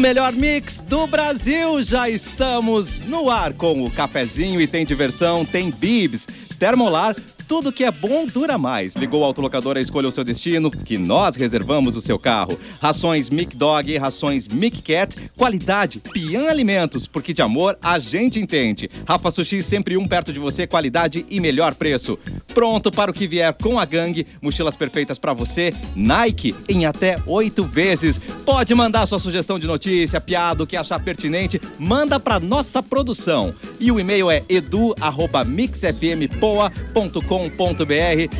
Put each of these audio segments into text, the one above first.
Melhor mix do Brasil, já estamos no ar com o cafezinho e tem diversão, tem bibs, termolar, tudo que é bom dura mais. Ligou o autolocadora, escolha o seu destino, que nós reservamos o seu carro. Rações Mic Dog, rações Mic Cat, qualidade, Pian Alimentos, porque de amor a gente entende. Rafa Sushi, sempre um perto de você, qualidade e melhor preço. Pronto para o que vier com a gangue, mochilas perfeitas para você, Nike, em até oito vezes. Pode mandar sua sugestão de notícia, piada, o que achar pertinente, manda para nossa produção. E o e-mail é edu.mixfmpoa.com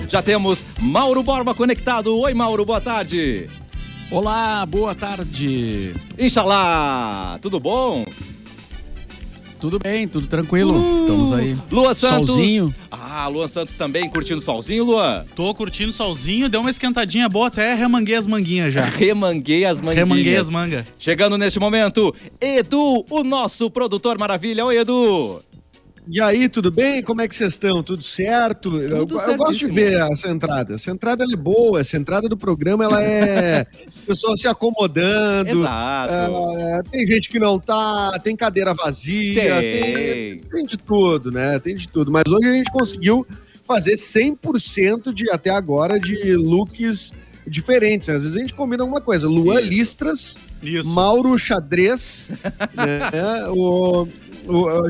já temos Mauro Borba conectado. Oi, Mauro, boa tarde. Olá, boa tarde. Inxalá, tudo bom? Tudo bem, tudo tranquilo. Uh, Estamos aí. Lua Santos. Solzinho. Ah, Lua Santos também curtindo solzinho, Lua? Tô curtindo solzinho, deu uma esquentadinha boa, até remanguei as manguinhas já. Remanguei as manguinhas. Remanguei as mangas. Chegando neste momento, Edu, o nosso produtor maravilha. Oi, Edu. E aí, tudo bem? Como é que vocês estão? Tudo certo? Tudo eu, eu, gosto de ver essa entrada. Essa entrada é boa, essa entrada do programa ela é o pessoal se acomodando. Exato. É, tem gente que não tá, tem cadeira vazia, tem. Tem, tem de tudo, né? Tem de tudo. Mas hoje a gente conseguiu fazer 100% de até agora de looks diferentes. Às vezes a gente combina alguma coisa. Luan. Listras, Isso. Mauro Xadrez, né? o,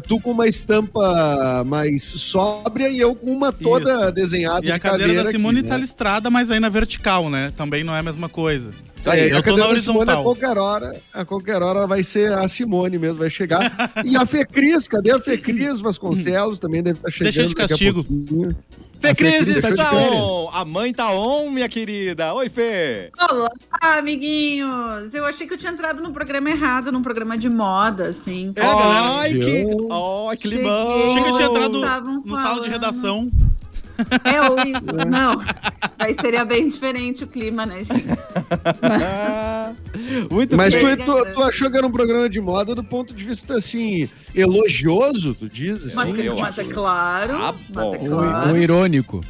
tu com uma estampa mais sóbria e eu com uma toda Isso. desenhada. E a cadeira da Simone aqui, tá né? listrada, mas aí na vertical, né? Também não é a mesma coisa. Aí, eu tô na horizontal. Simone, a qualquer hora, a qualquer hora vai ser a Simone mesmo, vai chegar. e a Fecris, cadê a Fecris Vasconcelos? Também deve estar tá chegando. Deixa de castigo. Fê Cris está on! A mãe tá on, minha querida. Oi, Fê! Olá, amiguinhos! Eu achei que eu tinha entrado no programa errado, num programa de moda, assim. É, Ai, que, oh, que limão! Achei que eu tinha entrado no sala de redação. É, ou isso. Não. Aí seria bem diferente o clima, né, gente? Muito Mas tu, tu, tu, achou que era um programa de moda do ponto de vista, assim, elogioso, tu diz? Assim? Mas, mas é claro. Ah, mas é claro. Ou irônico.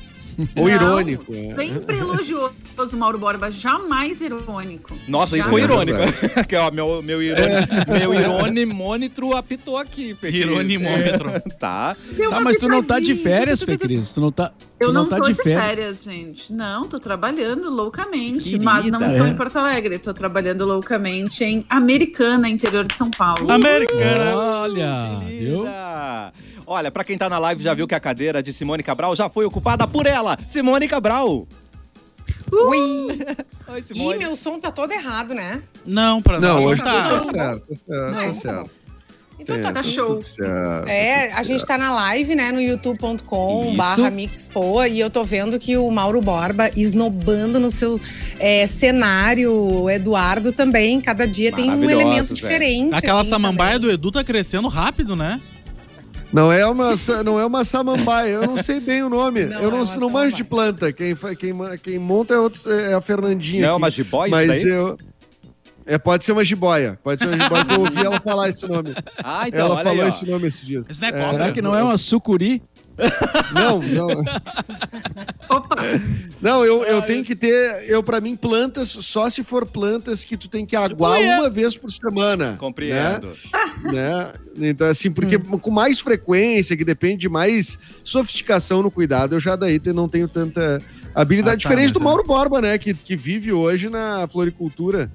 Ou irônico. É. Sempre elogioso, Mauro Borba, jamais irônico. Nossa, isso foi irônico. que, ó, meu, meu, irone, é. meu ironimômetro apitou aqui, Fê Ironimômetro. É, tá. tá, mas tu não tá de férias, Fê Cris? Tu não tá. Eu não, não tá tô de férias. férias. gente. Não, tô trabalhando loucamente. Querida, mas não estou é. em Porto Alegre. Tô trabalhando loucamente em Americana, interior de São Paulo. Americana! Olha, viu? Olha, para quem tá na live já viu que a cadeira de Simone Cabral já foi ocupada por ela, Simone Cabral. Ui! Oi, Simone. Ih, meu som tá todo errado, né? Não, pra não, hoje tá. Tá certo, tá certo, tá certo. Então é, tá show. Certo, é, a gente tá na live, né, no youtube.com barra mixpoa e eu tô vendo que o Mauro Borba esnobando no seu é, cenário, o Eduardo também, cada dia tem um elemento diferente. Aquela assim, samambaia também. do Edu tá crescendo rápido, né? Não é uma, não é uma samambaia, eu não sei bem o nome. Não eu não, é não manjo de planta. Quem, quem, quem monta é, outro, é a Fernandinha. Não é uma jiboia Mas daí? eu. É, pode ser uma jiboia. Pode ser uma jiboia que eu ouvi ela falar esse nome. Ah, então. Ela falou aí, esse nome esses dias. É, Será que não é uma sucuri? Não, não. Opa! Não, eu, eu tenho que ter, eu para mim plantas só se for plantas que tu tem que aguar uma vez por semana. Compreendo. Né? né? Então assim, porque hum. com mais frequência, que depende de mais sofisticação no cuidado, eu já daí não tenho tanta Habilidade ah, tá, diferente do Mauro é... Borba, né? Que, que vive hoje na floricultura.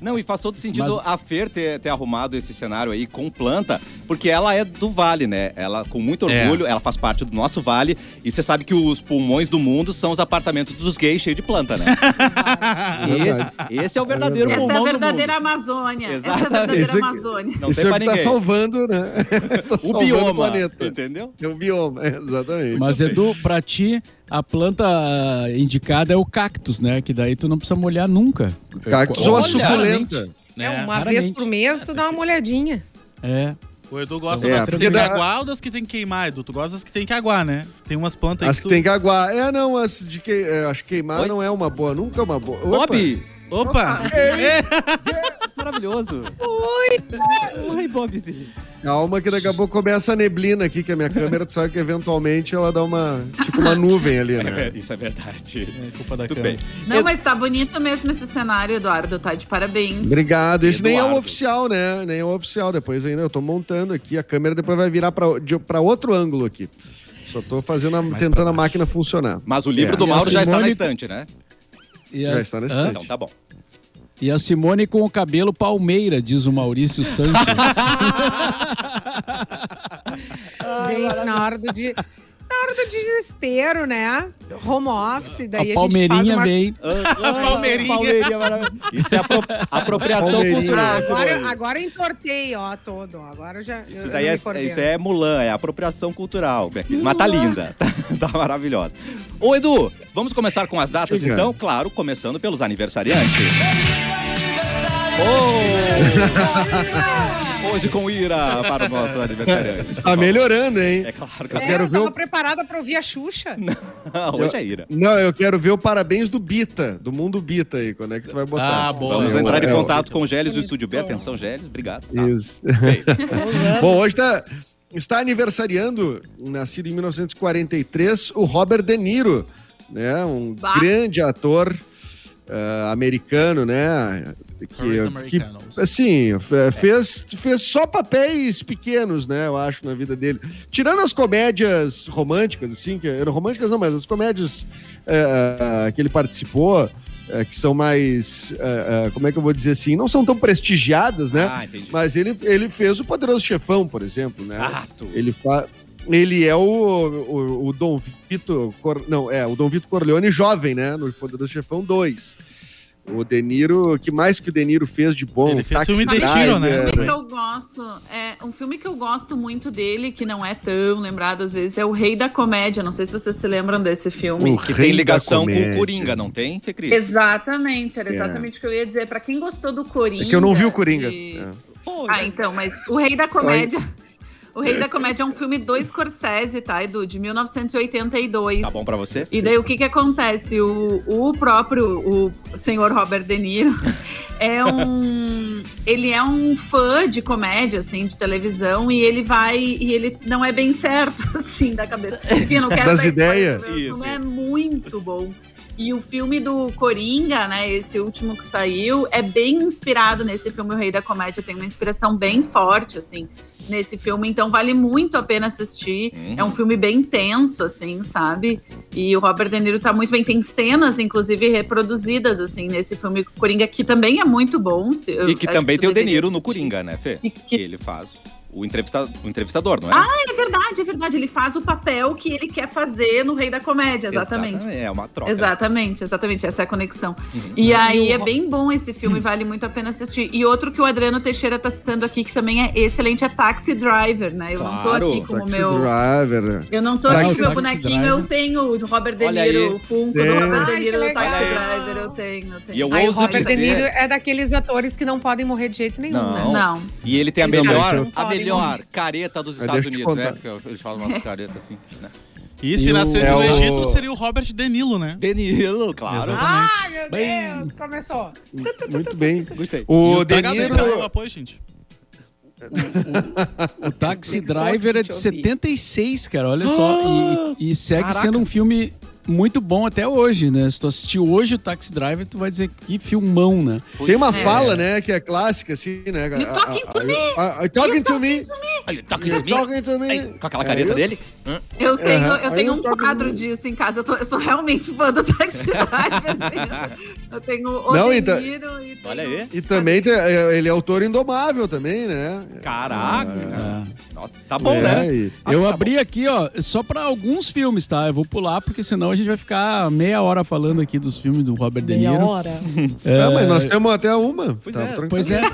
Não, e faz todo sentido mas... a Fer ter, ter arrumado esse cenário aí com planta, porque ela é do Vale, né? Ela, com muito é. orgulho, é. ela faz parte do nosso Vale. E você sabe que os pulmões do mundo são os apartamentos dos gays cheios de planta, né? esse, esse, é o verdadeiro é pulmão Essa é a verdadeira Amazônia. Exatamente. Essa é a verdadeira Esse, Amazônia. Não isso é que tá salvando, né? tá o salvando bioma, o planeta. Entendeu? É o bioma, exatamente. Mas, Edu, pra ti, a planta indicada é o cactus, né? Que daí tu não precisa molhar nunca. Cactus ou a suculenta. É, uma Raramente. vez por mês tu dá uma molhadinha. É. O Edu gosta é, das que tem que aguar ou das que tem que queimar, Edu? Tu gosta das que tem que aguar, né? Tem umas plantas aí As que, tu... tem que aguar. É, não, as de que... É, acho que queimar Oi? não é uma boa, nunca é uma boa. Opa! Bob! Opa! Opa. É. Maravilhoso! Oi! Oi, Bobzinho. Calma que daqui a pouco começa a neblina aqui, que a minha câmera, tu sabe que eventualmente ela dá uma. Fica uma nuvem ali, né? É, isso é verdade. É culpa da Tudo câmera. bem. Não, mas tá bonito mesmo esse cenário, Eduardo. Tá de parabéns. Obrigado. Esse nem é o Eduardo. oficial, né? Nem é o oficial. Depois ainda eu tô montando aqui. A câmera depois vai virar pra, de- pra outro ângulo aqui. Só tô fazendo a- tentando a máquina funcionar. Mas o livro É. do Mauro já está na estante, né? Já está na Hã? estante. Então tá bom. E a Simone com o cabelo palmeira, diz o Maurício Sanches. Gente, na hora do dia. Na hora do desespero, né? Home office, daí a a, gente faz palmeirinha uma. vem. Palmeirinha. maravilhosa. Isso é apro- apropriação Palmeirinha. cultural. Simone. Agora, agora eu entortei, ó, todo. Agora já. Isso daí é, isso é Mulan, é apropriação cultural. querida. Mas tá linda, tá, tá maravilhosa. Ô, Edu, vamos começar com as datas Diga. então? Claro, começando pelos aniversariantes. Oh! Hoje com ira para o nosso aniversariante. Tá melhorando, hein? É claro que Eu É, quero eu ver tava o- preparada pra ouvir a Xuxa. hoje é ira. Não, eu quero ver o parabéns do Bita, do mundo Bita aí. Quando é que tu vai botar? Ah, boa. Vamos É, entrar em é, contato com o Gélios do Estúdio B. Atenção, Gélios, obrigado. Tá. Isso. Bom, hoje tá, está aniversariando, nascido em 1943, o Robert De Niro, né? Um Bah. grande ator ah, americano, né? Que, que assim, fe- fez, fez só papéis pequenos, né? Eu acho, na vida dele. Tirando as comédias românticas, assim, que, românticas não, mas as comédias eh, que ele participou, eh, que são mais, eh, como é que eu vou dizer assim, não são tão prestigiadas, né? Ah, entendi. Mas ele, ele fez o Poderoso Chefão, por exemplo, né? Exato. Ele fa... Ele é o, o, o Dom Vito. Cor... Não, é, o Dom Vito Corleone jovem, né? No Poderoso Chefão 2. O De Niro, que mais que o De Niro fez de bom? Ele fez Taxi filme de Driver, tiro, né? Um filme que eu gosto, é um filme que eu gosto muito dele, que não é tão lembrado às vezes, é O Rei da Comédia. Não sei se vocês se lembram desse filme. O Que Rei tem ligação com o. Coringa, não tem, Fê Cris? Exatamente, era exatamente o que eu ia dizer. Pra quem gostou do Coringa. É que eu não vi o Coringa. de- É. Ah, então, mas O Rei da Comédia. O Rei da Comédia é um filme do Scorsese, tá, Edu? De 1982. Tá bom pra você? E daí o que que acontece? O, o próprio, o senhor Robert De Niro é um... Ele é um fã de comédia, assim, de televisão, e ele vai... E ele não é bem certo, assim, da cabeça. Enfim, eu não quero Das ideias? O filme Isso. é muito bom. E o filme do Coringa, né, esse último que saiu, é bem inspirado nesse filme O Rei da Comédia. Tem uma inspiração bem forte, assim, nesse filme. Então vale muito a pena assistir. Uhum. É um filme bem tenso, assim, sabe? E o Robert De Niro tá muito bem. Tem cenas, inclusive, reproduzidas, assim, nesse filme Coringa, que também é muito bom. se- E que também tu tem o De Niro no assistir. Coringa, né, Fê? E que- Ele faz o, entrevista... o entrevistador, não é? Ah, é verdade, é verdade. Ele faz o papel que ele quer fazer no Rei da Comédia, exatamente. É uma troca. Exatamente, exatamente, essa é a conexão. E aí E o é bem bom esse filme, vale muito a pena assistir. E outro que o Adriano Teixeira tá citando aqui, que também é excelente, é Taxi Driver, né? Eu não tô Claro. aqui com o Taxi meu. Driver. né? Eu não tô Taxi- aqui com o meu bonequinho, Driver. eu tenho o Robert De Niro, aí. o Funko É. do Robert Ai, De Niro do legal. Taxi aí. Driver, eu tenho, eu tenho. E eu Aí o Robert De dizer... Niro é daqueles atores que não podem morrer de jeito nenhum, Não. né? Não. E ele tem a melhor, a podem melhor careta dos Estados Unidos, né? Porque eles falam umas caretas assim, né? E se E o- nascesse é no o- Egito, seria o Robert De Nilo, né? Danilo, claro. Exato. Ah, meu Deus, começou. Muito bem. Gostei. O De Taxi Niro. Driver, apoio, gente. O Taxi Tem que Driver é de te ouvir. 76, cara. Olha só. E, e segue Caraca. sendo um filme muito bom até hoje, né? Se tu assistir hoje o Taxi Driver, tu vai dizer que filmão, né? Tem uma É. fala, né, que é clássica, assim, né? You talking to me? A- talking to me. Talking to me. Com aquela É, careta dele. Eu tenho, eu tenho um quadro disso em casa. Eu, tô- eu sou realmente fã do Taxi Driver. eu tenho o Não, De e e tenho... Olha aí. E também tem- é, ele é autor indomável também, né? Caraca. Ah. Nossa, tá bom, É, né? e- Eu tá abri aqui, ó, só pra alguns filmes, tá? Eu vou pular, porque senão a gente vai ficar meia hora falando aqui dos filmes do Robert De Meia Niro. hora. Ah, mas nós temos até uma. Pois Tá é. tranquilo. Pois é.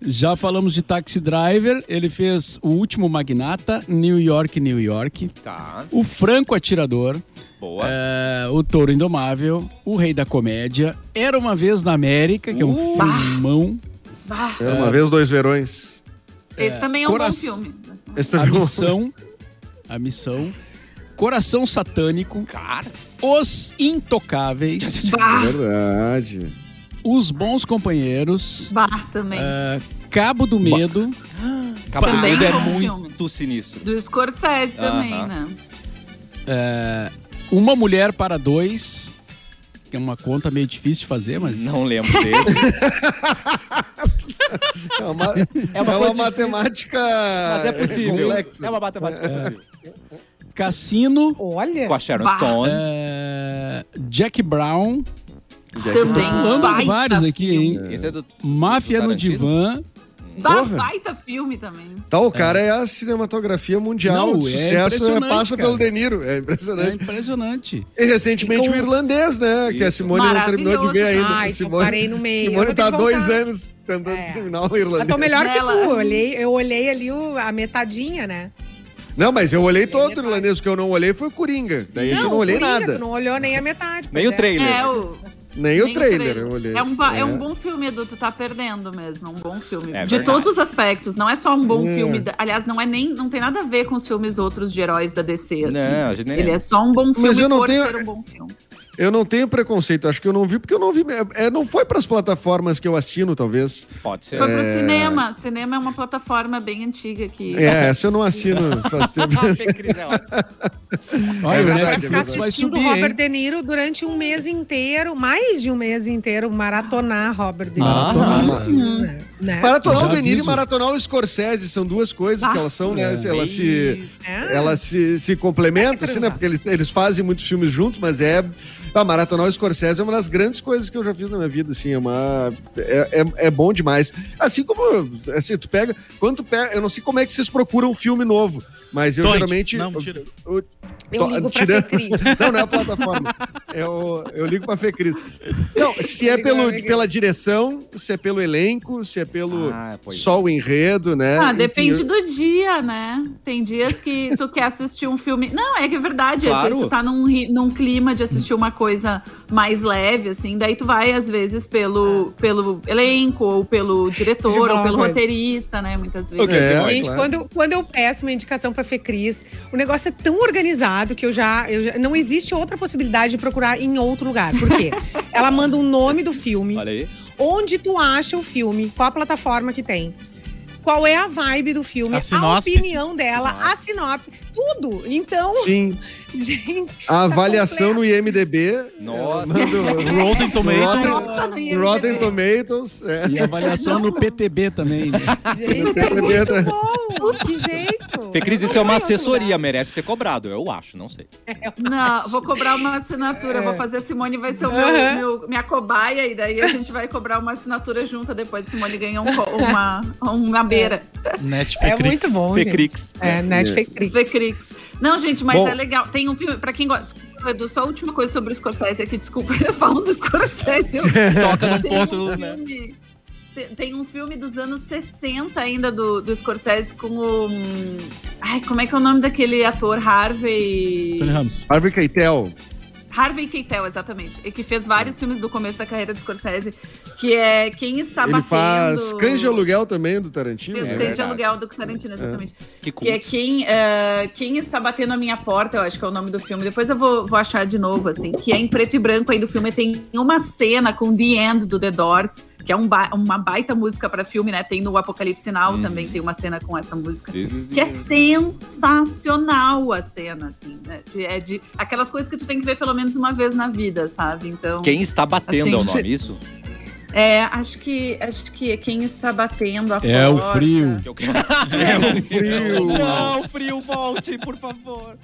Já falamos de Taxi Driver, ele fez O Último Magnata, New York, New York, Tá, O Franco Atirador, boa. é, O Touro Indomável, O Rei da Comédia, Era Uma Vez na América, que é um Uh! filmão, Ah, Era uma vez dois verões. esse também é um Cora- bom filme. Esse A também é um- Missão, A Missão, Coração Satânico, Cara, Os Intocáveis, Bah, Verdade. Os Bons Companheiros. Bar também. Uh, Cabo do Medo. Cabo do Medo é muito filme. sinistro. Do Scorsese uh -huh. também, né? Uh, uma Mulher para Dois. Que é uma conta meio difícil de fazer, mas. Não lembro desse. é uma, é uma, é uma matemática. Mas é possível. É uma matemática é. possível. Cassino. Olha. Com a Sharon bah. Stone. É... Jack Brown. Jack Também. Falando vários aqui, hein? Esse é do, Máfia do no Divã. Dá baita filme também. Tá, o cara é, é a cinematografia mundial. Não, o é sucesso é passa cara. pelo De Niro. É impressionante. É impressionante. E recentemente e com... o irlandês, né? Isso. Que a Simone não terminou de ver ainda. Ai, Simone, parei no meio. Simone tá há dois anos tentando é. terminar o irlandês. Eu tô melhor que tu. Eu olhei, eu olhei ali o, a metadinha, né? Não, mas eu olhei todo o irlandês. O que eu não olhei foi o Coringa. Daí não, eu não olhei Coringa, nada. Tu não olhou nem a metade. Nem o trailer. É, o... Nem, Nem o, trailer, trailer, eu olhei. É um, é. é um bom filme, Edu, tu tá perdendo mesmo. É um bom filme. É de verdade. todos os aspectos. Não é só um bom é. filme. Aliás, não é nem. Não tem nada a ver com os filmes outros de heróis da DC. Assim. Não, a gente nem Ele é só um bom filme Mas eu não por tenho... ser um bom filme. Eu não tenho preconceito, acho que eu não vi porque eu não vi. É, não foi para as plataformas que eu assino, talvez. Pode ser. Foi é... pro cinema. Cinema é uma plataforma bem antiga que. É, essa eu não assino faz tempo. Olha, é verdade, é verdade. assistindo subir, Robert hein? De Niro durante um mês inteiro, mais de um mês inteiro, maratonar Robert De Niro. Ah, maratonar. Né? Né? Maratonar o De Niro e maratonar o Scorsese são duas coisas ah, que elas são, né? É. Elas se, é. elas se, se complementam, assim, né? Porque eles, eles fazem muitos filmes juntos, mas é a maratonar o Scorsese é uma das grandes coisas que eu já fiz na minha vida, assim, é uma... É, é, é bom demais. Assim como, assim, tu pega... Quando tu pega... Eu não sei como é que vocês procuram um filme novo, mas eu Doide. geralmente... Não, mentira. Eu, eu, eu ligo pra Tirando... Fecris. Não, não é a plataforma. Eu, eu ligo pra Fecris. Não, se é pelo, pela direção, se é pelo elenco, se é pelo ah, só o enredo, né? Ah, depende do dia, né? Tem dias que tu quer assistir um filme. Não, é que é verdade. Claro. Às vezes tu tá num, num clima de assistir uma coisa mais leve, assim. Daí tu vai, às vezes, pelo, pelo elenco, ou pelo diretor, ou pelo roteirista, né? Muitas vezes. Okay, é, Gente, claro. quando, quando eu peço uma indicação pra Fecris, o negócio é tão organizado que eu já, eu já. Não existe outra possibilidade de procurar em outro lugar. Por quê? Ela manda o nome do filme. Olha aí. Onde tu acha o filme, qual a plataforma que tem qual é a vibe do filme, a, a opinião dela, a sinopse, tudo. Então, Sim. gente. A tá avaliação no IMDB. Nossa. Rotten Tomatoes. Rotten, Rotten Tomatoes. É. E avaliação no PTB também. Né? Gente, é muito bom. Que jeito. Fê Cris, isso é uma assessoria, merece ser cobrado, eu acho, não sei. Não, vou cobrar uma assinatura, é. vou fazer a Simone, vai ser o meu, uhum. meu, minha cobaia, e daí a gente vai cobrar uma assinatura junta depois. Simone ganha um, uma, uma beira. Netflix. É muito bom, Fecrix. É, Netflix. Fecrix. Não, gente, mas bom. é legal. Tem um filme, pra quem gosta. Desculpa, Edu, só a última coisa sobre o Scorsese aqui, desculpa, eu falo do Scorsese. Eu... Toca no ponto, um né? Tem um filme dos anos 60 ainda do, do Scorsese com o. Ai, como é que é o nome daquele ator? Harvey. Tony Ramos. Harvey Keitel. Harvey Keitel, exatamente. E que fez vários filmes do começo da carreira do Scorsese, que é Quem Está Ele Batendo... faz Cães de Aluguel também, do Tarantino. Fez é Cães de Aluguel do Tarantino, exatamente. É. Que, que, é quem, uh, quem Está Batendo a Minha Porta, eu acho que é o nome do filme. Depois eu vou, vou achar de novo, assim. Que é em preto e branco aí do filme. Tem uma cena com The End, do The Doors, que é um ba uma baita música para filme, né? Tem no Apocalipse Now hum. também, tem uma cena com essa música. Que é sensacional a cena, assim, né? De, é de aquelas coisas que tu tem que ver pelo menos uma vez na vida, sabe? Então. Quem está batendo assim, é o nome, isso? É, acho que acho que é quem está batendo a é porta. O frio. é o frio. Não, frio, volte, por favor.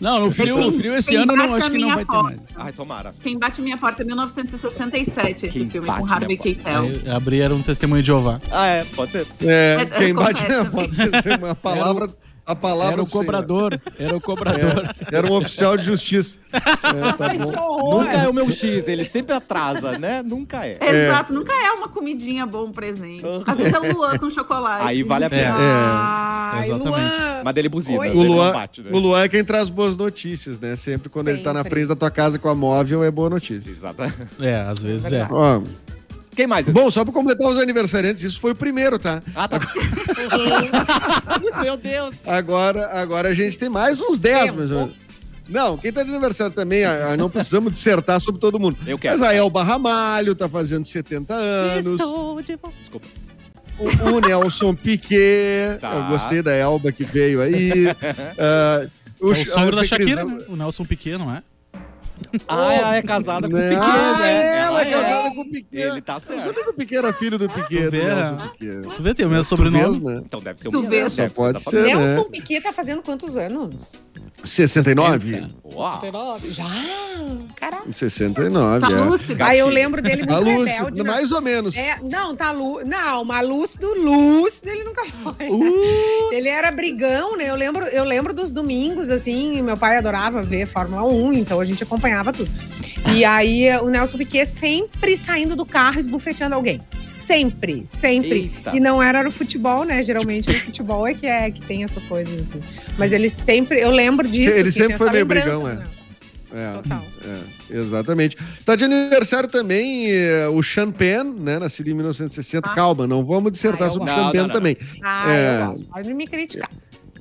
Não, no frio, quem, frio esse ano não acho que não vai porta. ter mais. Ai, tomara. Quem bate minha porta é 1967, esse quem filme, com Harvey Keitel. Abrir era um testemunho de Jeová. Ah, é, pode ser. É, é quem bate minha porta, uma palavra a palavra Era o cobrador, era o cobrador. É, era um oficial de justiça. É, tá nunca é o meu X, ele sempre atrasa, né? Nunca é. é. Exato, nunca é uma comidinha bom presente. Às vezes é o Luan com chocolate. Aí vale a pena. É, exatamente. Luan. Mas dele buzina. O Luan, bate, né? o Luan é quem traz boas notícias, né? Sempre quando sempre. ele tá na frente da tua casa com a móvel, é boa notícia. Exatamente. É, às vezes é. Ó, quem mais? Bom, só para completar os aniversariantes, isso foi o primeiro, tá? Ah, tá. Meu Deus. Agora, agora a gente tem mais uns 10, mais ou menos. Não, quem tá de aniversário também, não precisamos dissertar sobre todo mundo. Eu quero. Mas a Elba Ramalho tá fazendo 70 anos. Estou de volta. Desculpa. O, o Nelson Piquet. Tá. Eu gostei da Elba que veio aí. uh, o, é o sogro da Shakira, né? O Nelson Piquet, não é? Ah, é casada com o Piquet, ah, né? Ela, é casada com o Piquet. Ele tá certo. Eu sabia que o Piquet era filho do Piquet. Tu vê, do Piquet. Tu vê, tem o mesmo sobrenome. né? Então deve ser o tu mesmo. Só pode ser, né? Nelson Piquet tá fazendo quantos anos? 69? Uau. 69? Já? Caraca. 69, tá é. lúcido. Aí eu lembro dele muito tá lúcido, rebelde. Mais ou menos. É, não, tá lúcido. Não, mas lúcido, lúcido ele nunca foi. Uh. Ele era brigão, né? Eu lembro, eu lembro dos domingos, assim, meu pai adorava ver Fórmula 1, então a gente acompanhava tudo. E aí o Nelson Piquet sempre saindo do carro esbufeteando alguém. Sempre, sempre. Eita. E não era no futebol, né? Geralmente no futebol é que é que tem essas coisas assim. Mas ele sempre, eu lembro disso. Ele assim, sempre foi meio brigão, é. É, Total. É, exatamente. Tá de aniversário também uh, o Sean Penn, né? Nascido em 1960. Ah. Calma, não vamos dissertar ah, sobre o Sean Penn também. Ah, é, eu gosto. Pode me criticar.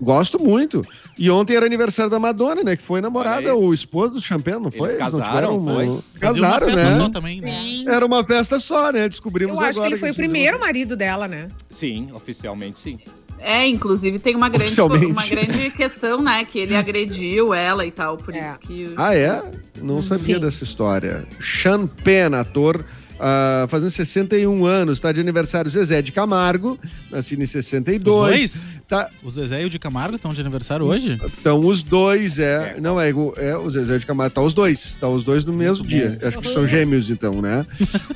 Gosto muito. E ontem era aniversário da Madonna, né? Que foi namorada, o esposo do Champagne, não foi? Eles casaram, Eles foi? Casaram, né? Só também, né? Era uma festa só, né? Descobrimos agora. Eu acho que ele foi que o primeiro marido dela, né? Sim, oficialmente sim. É, inclusive tem uma grande, uma grande questão, né? Que ele agrediu ela e tal, por é. isso que. Ah, é? Não sabia Sim. dessa história. Sean Penn, ator Uh, fazendo 61 anos, tá de aniversário Zezé de Camargo, nascido em 62. Os dois? Tá... O Zezé e o de Camargo estão de aniversário hoje? Estão os dois, é. é. Não, é, é o Zezé de Camargo. Tá os dois. Tá os dois no mesmo Muito dia. Bom. Acho que são gêmeos, então, né?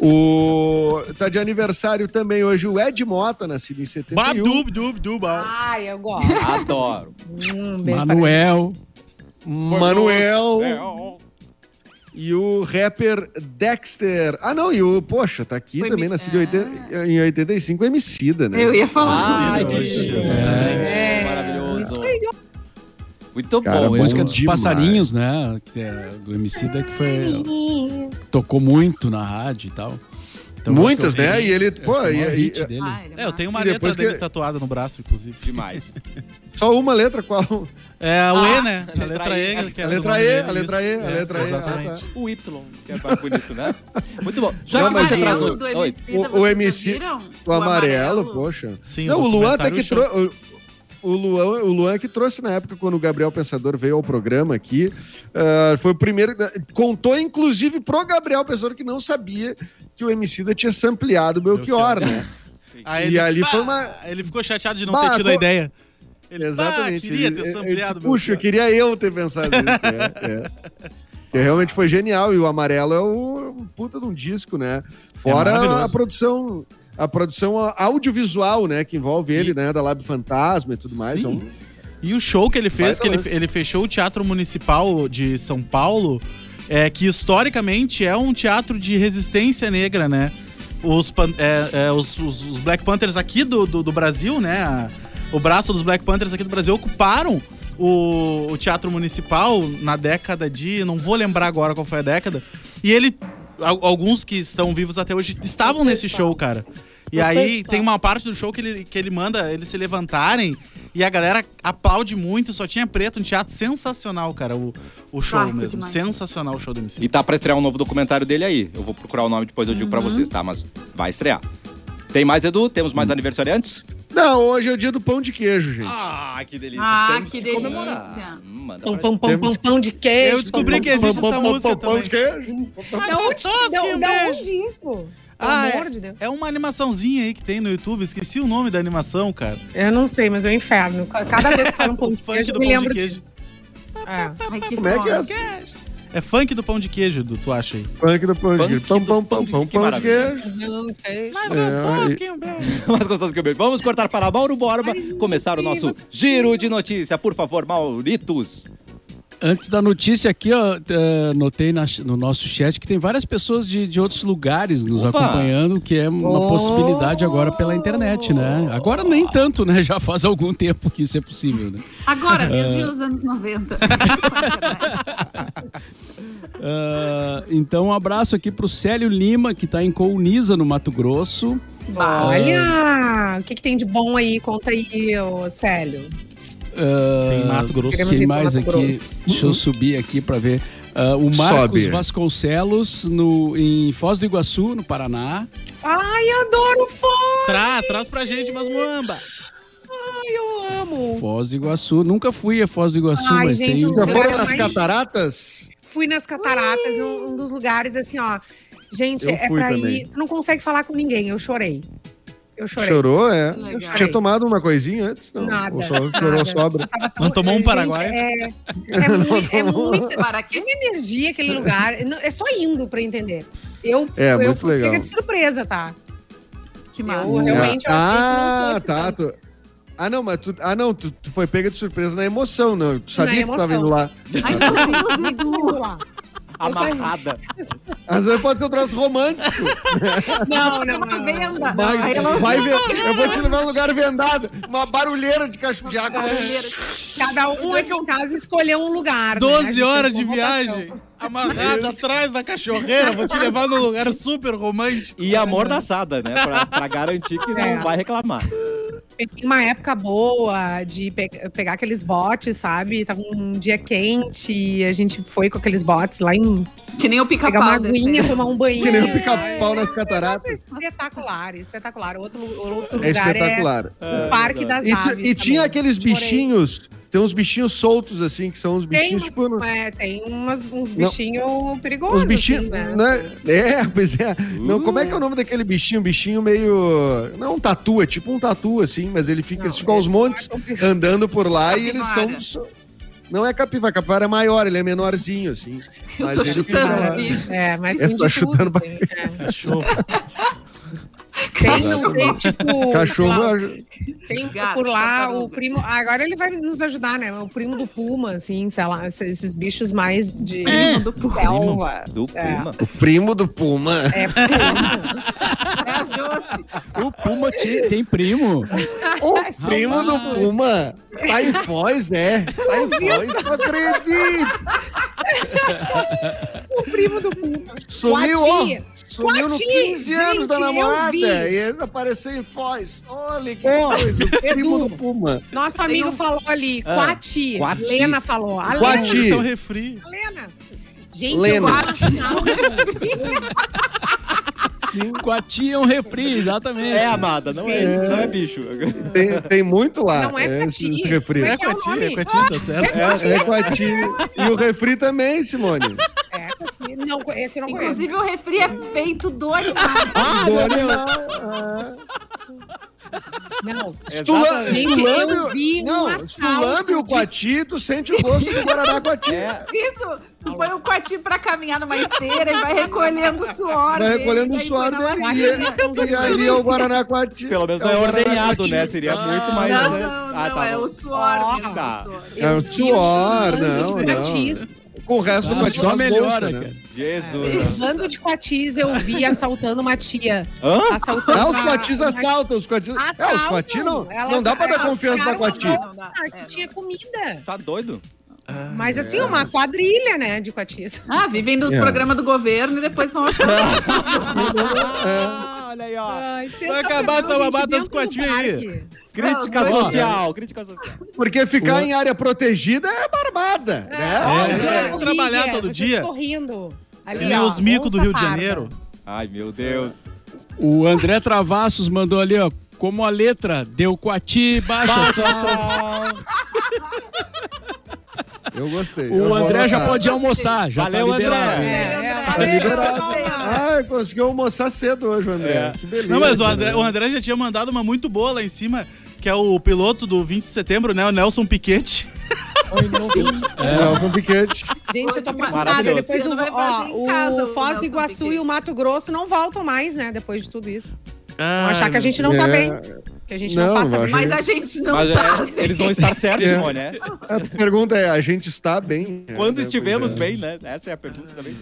o... Tá de aniversário também hoje o Ed Mota, nascido em 71. Dub, dub, dub. Ai, eu gosto. Adoro. Hum, Manuel. Manuel. E o rapper Dexter. Ah, não, e o, poxa, tá aqui Foi também, nascido é. em 85, o Emicida, né? Eu ia falar ah, assim. É. é. Maravilhoso. Muito Cara, bom. A música dos demais. passarinhos, né? É do Emicida, que foi... Tocou muito na rádio e tal. Então, Muitas, né? E ele, pô, e, e, dele. Ah, é, eu tenho uma letra dele que... tatuada no braço, inclusive. Demais. Só uma letra, qual? É a ah, E, né? A letra E. E, a letra E, a letra E, a letra E. Exatamente. O Y, que é mais bonito, né? Muito bom. Já Não, mas o, do MC, o, o MC, o amarelo, poxa. Sim, Não, o Luan até que trouxe o Luan, o Luan que trouxe na época quando o Gabriel Pensador veio ao programa aqui. Uh, foi o primeiro. Contou, inclusive, pro Gabriel Pensador que não sabia que o Emicida tinha sampleado o Belchior, né? Aí e ali foi uma. Ele ficou chateado de não bah, ter tido a ideia. Ele, Exatamente. queria ter sampleado. Puxa, queria eu ter pensado nisso. é, é. Que realmente foi genial. E o amarelo é o puta de um disco, né? Fora é a produção a produção audiovisual, né? Que envolve ele, e... né? Da Lab Fantasma e tudo mais. É. E o show que ele fez, que ele, ele fechou o Teatro Municipal de São Paulo, é, que historicamente é um teatro de resistência negra, né? Os, é, é, os, os, Black Panthers aqui do, do, do Brasil, né? o braço dos Black Panthers aqui do Brasil ocuparam o, o, Teatro Municipal na década de. Não vou lembrar agora qual foi a década. E ele. Alguns que estão vivos até hoje estavam nesse show, cara. E aí tem uma parte do show que ele, que ele manda eles se levantarem e a galera aplaude muito, só tinha preto, um teatro sensacional, cara, o, o show mesmo. Sensacional o show do MC. E tá pra estrear um novo documentário dele aí. Eu vou procurar o nome depois, eu digo uhum. pra vocês, tá? Mas vai estrear. Tem mais, Edu? Temos mais hum. aniversariantes? Não, hoje é o dia do pão de queijo, gente. Ah, que delícia. Ah, Temos que, que delícia. comemorar. Hum, pão, pão, pão, pão, pão de queijo. Eu descobri que existe essa música também. Pão de queijo. Da onde, da onde isso? Ah, amor é, de Deus. É uma animaçãozinha aí que tem no YouTube, esqueci o nome da animação, cara. Eu não sei, mas é o inferno. Cada vez que fala um pão de queijo, eu me lembro disso. É. Ai, que Como é que é? É funk do pão de queijo, do, tu acha aí? Funk do pão de queijo. Pão, pão, pão, pão, pão de queijo. Mais gostoso que um beijo. Mais gostoso que um beijo. Vamos cortar para Mauro Borba, começar o nosso giro de notícia. Por favor, Mauritos. Antes da notícia aqui, ó, uh, notei na, no nosso chat que tem várias pessoas de, de outros lugares nos Opa. acompanhando, que é uma oh. possibilidade agora pela internet, né? Agora nem tanto, né? Já faz algum tempo que isso é possível, né? Agora, desde uh... os anos 90. uh, então, um abraço aqui pro Célio Lima, que está em Colniza, no Mato Grosso. Olha! O que, que tem de bom aí? Conta aí, ô Célio. Uh, tem Mato Grosso. Quem mais aqui? Grosso. Deixa eu subir aqui para ver. Uh, o Marcos Sobe. Vasconcelos no, em Foz do Iguaçu, no Paraná. Ai, adoro Foz! Traz, traz pra gente umas muamba. Ai, eu amo. Foz do Iguaçu. Nunca fui a Foz do Iguaçu, Ai, mas gente, tem... Você foram nas mais... cataratas? Fui nas cataratas, um, um, dos lugares assim, ó. Gente, eu é pra também. ir... Tu não consegue falar com ninguém, eu chorei. Eu chorei. Chorou, é? Eu Tinha tomado uma coisinha antes? Não. Nada. Ou só chorou sobra. Não tomou um Paraguai? É, é, muito, é muito. Para que energia aquele lugar. É só indo pra entender. Eu, é, eu muito fui legal. pega de surpresa, tá? Que massa. Eu realmente ah, achei que não fosse, tá. Tu... Ah, não, mas tu, ah, não, tu, tu, foi pega de surpresa na emoção, não. Tu sabia que tu tava indo lá. Ai, meu Deus, lá amarrada. Às vezes pode ter um troço romântico. Não, não, não. Venda. Mas, vai ver, eu vou te levar um lugar vendado. Uma barulheira de cachorro de água. Cada um aqui em casa escolheu um lugar. 12 né? horas de viagem. Amarrada atrás da cachorreira, vou te levar num lugar super romântico. E amordaçada, né? Pra, pra garantir que é. não vai reclamar peguei uma época boa de pe pegar aqueles botes, sabe? Tava um dia quente e a gente foi com aqueles botes lá em. Que nem o pica-pau. Pegar uma aguinha, tomar um banho. Que nem o pica-pau nas cataratas. É espetacular, espetacular. Outro, outro é lugar espetacular. é o Parque das e, Aves. E tinha aqueles bichinhos tem uns bichinhos soltos, assim, que são uns bichinhos, tem, tipo... É, tem umas, uns bichinhos perigosos, Uns bichinhos, assim, né? né? É, pois é. Uh. Não, como é que é o nome daquele bichinho? Bichinho meio... Não é um tatu, é tipo um tatu, assim, mas ele fica, não, eles ficam aos montes andando por lá capivara. e eles são... Não é capivara, capivara é maior, ele é menorzinho, assim. Mas ele fica lá. É, mas tem tá chutando tudo, pra... é. Cachorro. Tem, não sei, tipo. Cachorro. Tem Gato, por lá o primo. Agora ele vai nos ajudar, né? O primo do Puma, assim, sei lá, esses bichos mais de é, do selva. Do é. Puma. O primo do Puma. É, Puma. é a Josi. O Puma tem primo. O primo do Puma. Tá em Foz, é. Tá em Foz, não acredito. o primo do Puma. Sumiu, ó. Sumiu no 15 anos gente, da namorada e ele apareceu em Foz. Olha que oh, coisa, o primo do Puma. Nosso amigo um... falou ali, ah, Quati. Quati. Lena falou. A Quati. Lena. refri. Lena. Gente, Lena. eu Quati é um refri, exatamente. É, amada, não é, é, não é bicho. Tem, tem muito lá. Não é Quati. refri. É, é Quati, é Quati, tá certo. É, é Quati. E o refri também, Simone. É, não, esse não Inclusive, conheço. o refri é feito do animal. Ah, do animal. Não. Tu, lambe, não, o coati, tu sente o gosto do Guaraná coati. É. Isso. Tu põe o coati pra caminhar numa esteira e vai recolhendo o suor Vai recolhendo o suor dele. E, e ali é o Guaraná coati. Pelo menos não é, é ordenhado, né? Seria ah, muito mais... Não, né? não, ah, tá é o suor. Tá. É o suor, não, não com o resto do Só melhora, né? Jesus. Bando de coatis eu vi assaltando uma tia. Hã? Assaltando ah, os coatis assaltam. Os coatis... É, os coatis não, não dá pra dar confiança na coati. Ah, tinha comida. Tá doido? Mas assim, uma quadrilha, né, de coatis. Ah, vivem dos é. programas do governo e depois vão assaltar. é. Olha aí, ó. Ai, Vai acabar essa babada dos coatinhos aí. Crítica não, social, crítica social. Porque ficar em área protegida é barbada, é, né? É, é. trabalhar todo dia. Correndo. Ali, Ele é os micos do Rio de Janeiro. Ai, meu Deus. O André Travassos mandou ali, ó, como a letra deu coati, baixa. Eu gostei. O eu André já pode almoçar. Já Valeu, tá André. É, é, tá liberado. Ah, conseguiu almoçar cedo hoje, André. É. Que beleza. Não, mas o André, o André já tinha mandado uma muito boa lá em cima, que é o piloto do 20 de setembro, né? O Nelson Piquet. É. Nelson Piquet. Gente, eu tô preocupada. Depois o, ó, o Foz do Iguaçu e o Mato Grosso não voltam mais, né? Depois de tudo isso. Ah, Vão achar que a gente não tá é... tá bem. Que a gente não, não passa bem. Mas a gente não Mas, tá. É, eles vão estar certos, é. Simone, né? A pergunta é: a gente está bem? Quando é, estivemos bem, né? Essa é a pergunta também.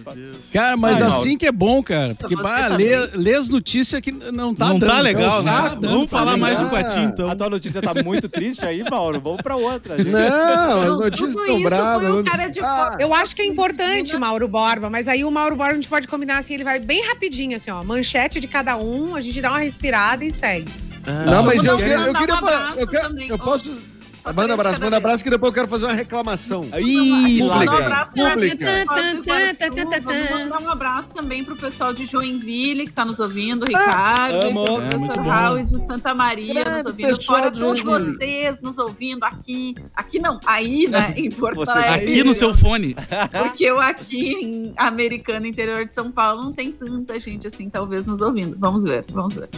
Cara, mas Ai, assim que é bom, cara. Porque bah, tá lê, lê, as notícias que não tá Não dando, tá legal, né? Tá Vamos falar tá mais do Quatinho, então. A tua notícia tá muito triste aí, Mauro. Vamos pra outra. Gente. Não, as notícias estão bravas. Ah. Eu acho que é importante, Mauro Borba, mas aí o Mauro Borba a gente pode combinar assim, ele vai bem rapidinho, assim, ó. Manchete de cada um, a gente dá uma respirada e segue. Ah, não, mas eu, eu, eu queria. Eu, quero, eu posso. Manda abraço, manda abraço que depois eu quero fazer uma reclamação. Ih, lá um abraço Mandar um abraço também pro pessoal de Joinville que tá nos ouvindo, Ricardo, ah, o professor é, Raul de Santa Maria Grande nos ouvindo. Fora todos vocês nos ouvindo aqui. Aqui não, aí, né? Em Porto Alegre. Aqui no seu fone. Porque eu aqui em Americana, interior de São Paulo, não tem tanta gente assim, talvez, nos ouvindo. Vamos ver, vamos ver.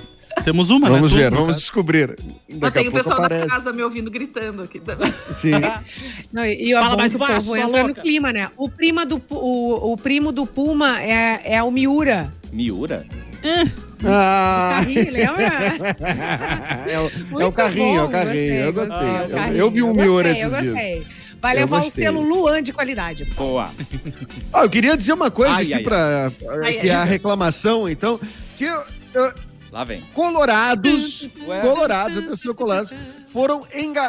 Temos uma, Vamos né? ver, vamos descobrir. Daqui tem o pessoal aparece. da casa me ouvindo gritando aqui também. Sim. Não, e o bom que o povo entra louca. no clima, né? O, prima do, o, o primo do Puma é, é o Miura. Miura? Ah. O carrinho, lembra? é, o, é o carrinho, bom, é o carrinho. Gostei, eu gostei. Ah, eu, eu, vi um Miura esses dias. Vai eu levar gostei. o selo Luan de qualidade. Boa. Ah, eu queria dizer uma coisa ai, aqui ai, para que é a reclamação, então, que eu, eu Lá vem. Colorados, Ué? colorados, atenção, colorados, foram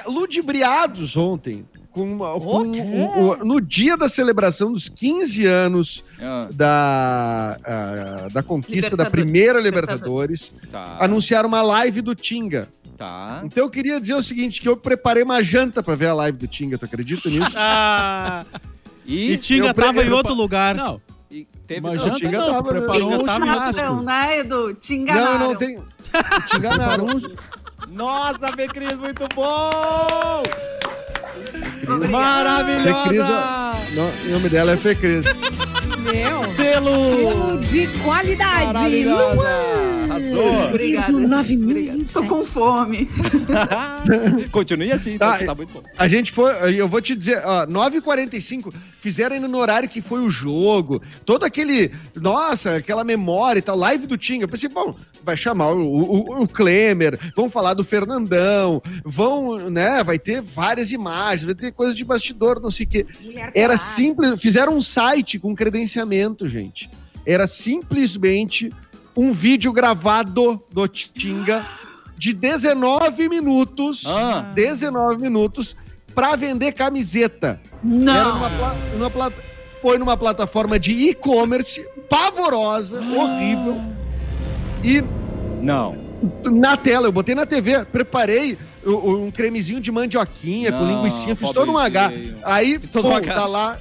ludibriados ontem. Com, com o, no dia da celebração dos 15 anos ah. da, a, da conquista da primeira Libertadores, tá. anunciaram uma live do Tinga. Tá. Então eu queria dizer o seguinte, que eu preparei uma janta para ver a live do Tinga, tu acredita nisso? ah, e, e Tinga tava em outro lugar. Não, Teve Mas já Tinga não, tava, preparou um churrasco. Não, né, Edu? Te enganaram. Não, não tem... Te enganaram. Nossa, Fê Cris, muito bom! Maravilhosa! O nome dela é Fê Cris. Meu. Selo! Selo de qualidade. Luan! Arrasou! Isso 9027. Tô com fome. Continue assim, tá, tá, tá, muito bom. A gente foi, eu vou te dizer, ó, 9h45, fizeram ainda no horário que foi o jogo, todo aquele, nossa, aquela memória e tal, live do Tinga. Eu pensei, bom, vai chamar o, o, o Klemer, vão falar do Fernandão, vão, né, vai ter várias imagens, vai ter coisa de bastidor, não sei o quê. Era simples, fizeram um site com credenciamento, gente. Era simplesmente um vídeo gravado do Tinga de 19 minutos, ah. 19 minutos, para vender camiseta. Não. Era numa, numa, foi numa plataforma de e-commerce pavorosa, ah. horrível. E. Não. Na tela, eu botei na TV, preparei um cremezinho de mandioquinha não, com linguiça, fiz todo um H. Aí, pô, tá lá,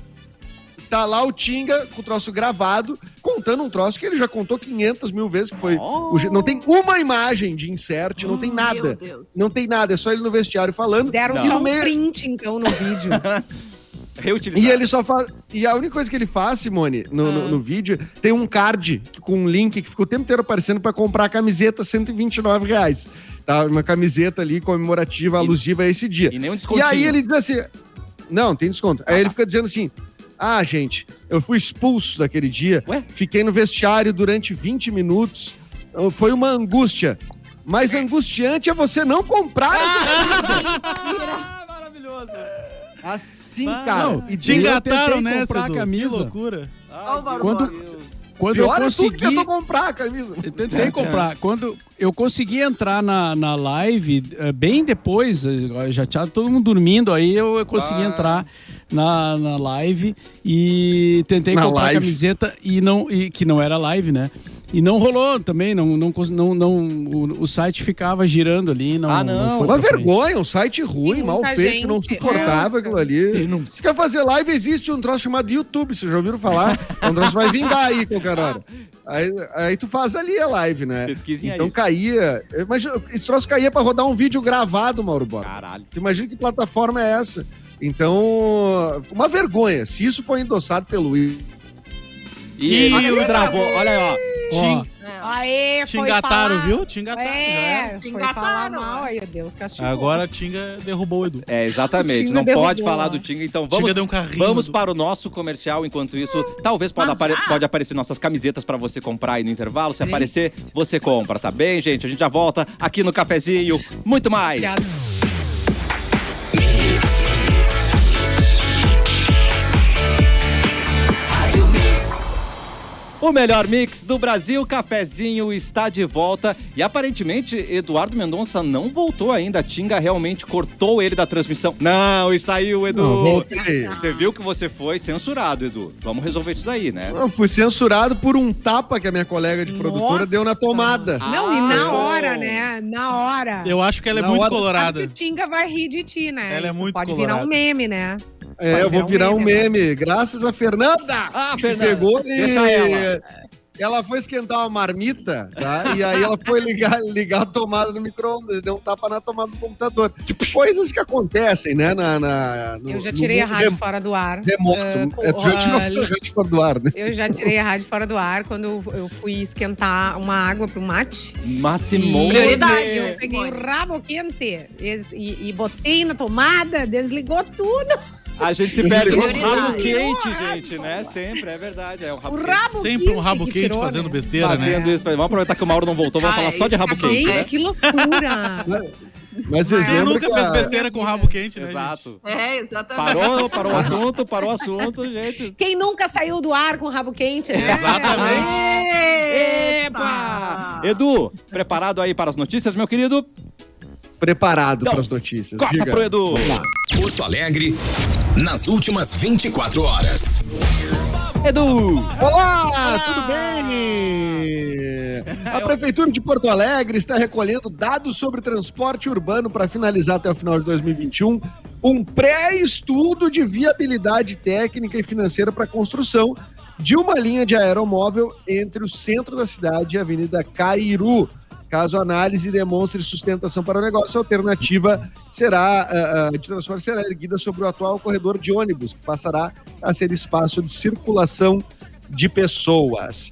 Tá lá o Tinga com o troço gravado, contando um troço que ele já contou 500 mil vezes, que foi... Oh. O, não tem uma imagem de insert, não tem nada. Não tem nada, é só ele no vestiário falando. Deram não. só um meio... print, então, no vídeo. Reutilizar. E ele só faz. E a única coisa que ele faz, Simone, no, no, ah. no, vídeo, tem um card com um link que ficou o tempo inteiro aparecendo para comprar a camiseta 129 reais. Tá? Uma camiseta ali comemorativa, e, alusiva a esse dia. E nem um E aí ele diz assim. Não, tem desconto. Aí ele fica dizendo assim: ah, gente, eu fui expulso daquele dia. Ué? Fiquei no vestiário durante 20 minutos. Foi uma angústia. Mas angustiante é você não comprar ah! Maravilhoso. Assim, cara. Não, e te engataram nessa, a camisa. Que loucura. Ai, quando, quando Pior eu consegui... é tu que tentou comprar a camisa. Eu tentei comprar. Quando eu consegui entrar na, na live, eh, bem depois, eh, já tinha todo mundo dormindo, aí eu, consegui ah. entrar na, na live e tentei na comprar live. a camiseta e não, e, que não era live, né? E não rolou também, não, não, não, não o, o site ficava girando ali. Não, ah, não. não Uma vergonha, um site ruim, mal feito, que não suportava aquilo ali. Se quer fazer live, existe um troço chamado YouTube, vocês já ouviram falar? Um troço vai vingar aí qualquer hora. Aí, aí tu faz ali a live, né? Pesquisem então aí. caía. Imagina, esse troço caía pra rodar um vídeo gravado, Mauro Borba. Caralho. Você imagina que plataforma é essa? Então, uma vergonha. Se isso foi endossado pelo I. E, e o travou, olha aí, ó. Te, Aê, te engataram, falar. viu? Te engataram. É, te engataram. falar mal, aí Deus castigou. Agora a Tinga derrubou o Edu. É, exatamente. Não derrubou. pode falar do Tinga, então vamos, Tinga um carrinho, vamos para o nosso comercial. Enquanto isso, talvez pode, apare pode aparecer nossas camisetas para você comprar aí no intervalo. Se aparecer, você compra, tá bem, gente? A gente já volta aqui no cafezinho. Muito mais. Obrigada. O melhor mix do Brasil, cafezinho está de volta. E aparentemente, Eduardo Mendonça não voltou ainda. A Tinga realmente cortou ele da transmissão. Não, está aí o Edu. Não, voltei. Você viu que você foi censurado, Edu. Vamos resolver isso daí, né? Eu fui censurado por um tapa que a minha colega de produtora Nossa. deu na tomada. Não, ah, e na hora, né? Na hora. Eu acho que ela é na muito hora, colorada. Sabe que Tinga vai rir de ti, né? Ela é muito pode colorada. virar um meme, né? É, eu vou virar um meme, meme graças a Fernanda. Ah, Fernanda. Pegou e... Ela ela foi esquentar uma marmita, tá? E aí ela foi ligar, ligar a tomada do micro-ondas, deu um tapa na tomada do computador. Tipo, coisas que acontecem, né? Na, na no, eu já tirei a rádio rem... fora do ar. Remoto. Uh, com, é, tu já tirou uh, a rádio fora do ar, né? Eu já tirei a rádio fora do ar quando eu fui esquentar uma água pro mate. Máximo. Prioridade. Eu peguei o rabo quente e, e, e botei na tomada, desligou tudo. A gente se perde no rabo quente, gente, né? Sempre, é verdade. É o rabo, o rabo Sempre um rabo quente tirou, fazendo né? besteira, fazendo né? Fazendo isso. Vamos aproveitar que o Mauro não voltou, vamos falar só de rabo quente. Gente, né? que loucura! Mas vocês Você nunca fez besteira com rabo quente, né? Exato. Gente? É, exatamente. Parou, parou o assunto, parou o assunto, gente. Quem nunca saiu do ar com rabo quente, né? Exatamente. Epa! Edu, preparado aí para as notícias, meu querido? Preparado então, para as notícias. Corta Diga. pro Edu. Vamos lá. Porto Alegre, nas últimas 24 horas. Edu! Olá, Olá, tudo bem? A Prefeitura de Porto Alegre está recolhendo dados sobre transporte urbano para finalizar até o final de 2021 um pré-estudo de viabilidade técnica e financeira para a construção de uma linha de aeromóvel entre o centro da cidade e a Avenida Cairu. Caso a análise demonstre sustentação para o negócio, a alternativa será, uh, de transporte será erguida sobre o atual corredor de ônibus, que passará a ser espaço de circulação de pessoas.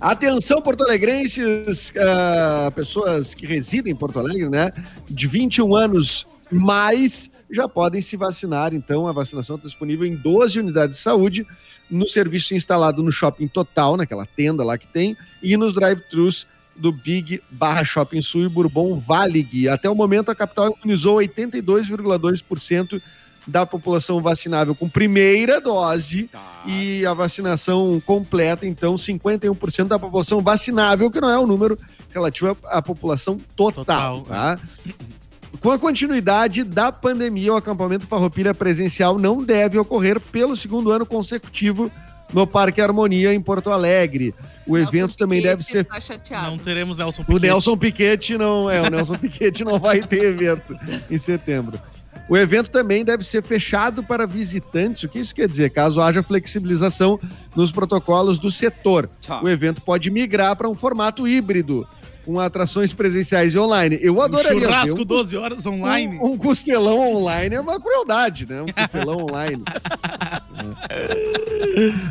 Atenção, porto-alegrenses, uh, pessoas que residem em Porto Alegre, né? De 21 anos mais já podem se vacinar. Então, a vacinação está disponível em 12 unidades de saúde, no serviço instalado no Shopping Total, naquela tenda lá que tem, e nos drive-thrus do Big Barra Shopping Sul e Bourbon Valig. Até o momento, a capital imunizou 82,2% da população vacinável com primeira dose tá. e a vacinação completa, então 51% da população vacinável, que não é o número relativo à população total, total tá? É. Com a continuidade da pandemia, o acampamento Farroupilha presencial não deve ocorrer pelo segundo ano consecutivo no Parque Harmonia, em Porto Alegre. O Nelson evento também deve ser. Tá não teremos Nelson Piquet. O Nelson Piquet não é, o Nelson Piquet não vai ter evento em setembro. O evento também deve ser fechado para visitantes. O que isso quer dizer? Caso haja flexibilização nos protocolos do setor. O evento pode migrar para um formato híbrido com atrações presenciais e online. Eu adoraria. Um churrasco um, 12 horas online. Um, um, costelão online é uma crueldade, né? Um costelão online.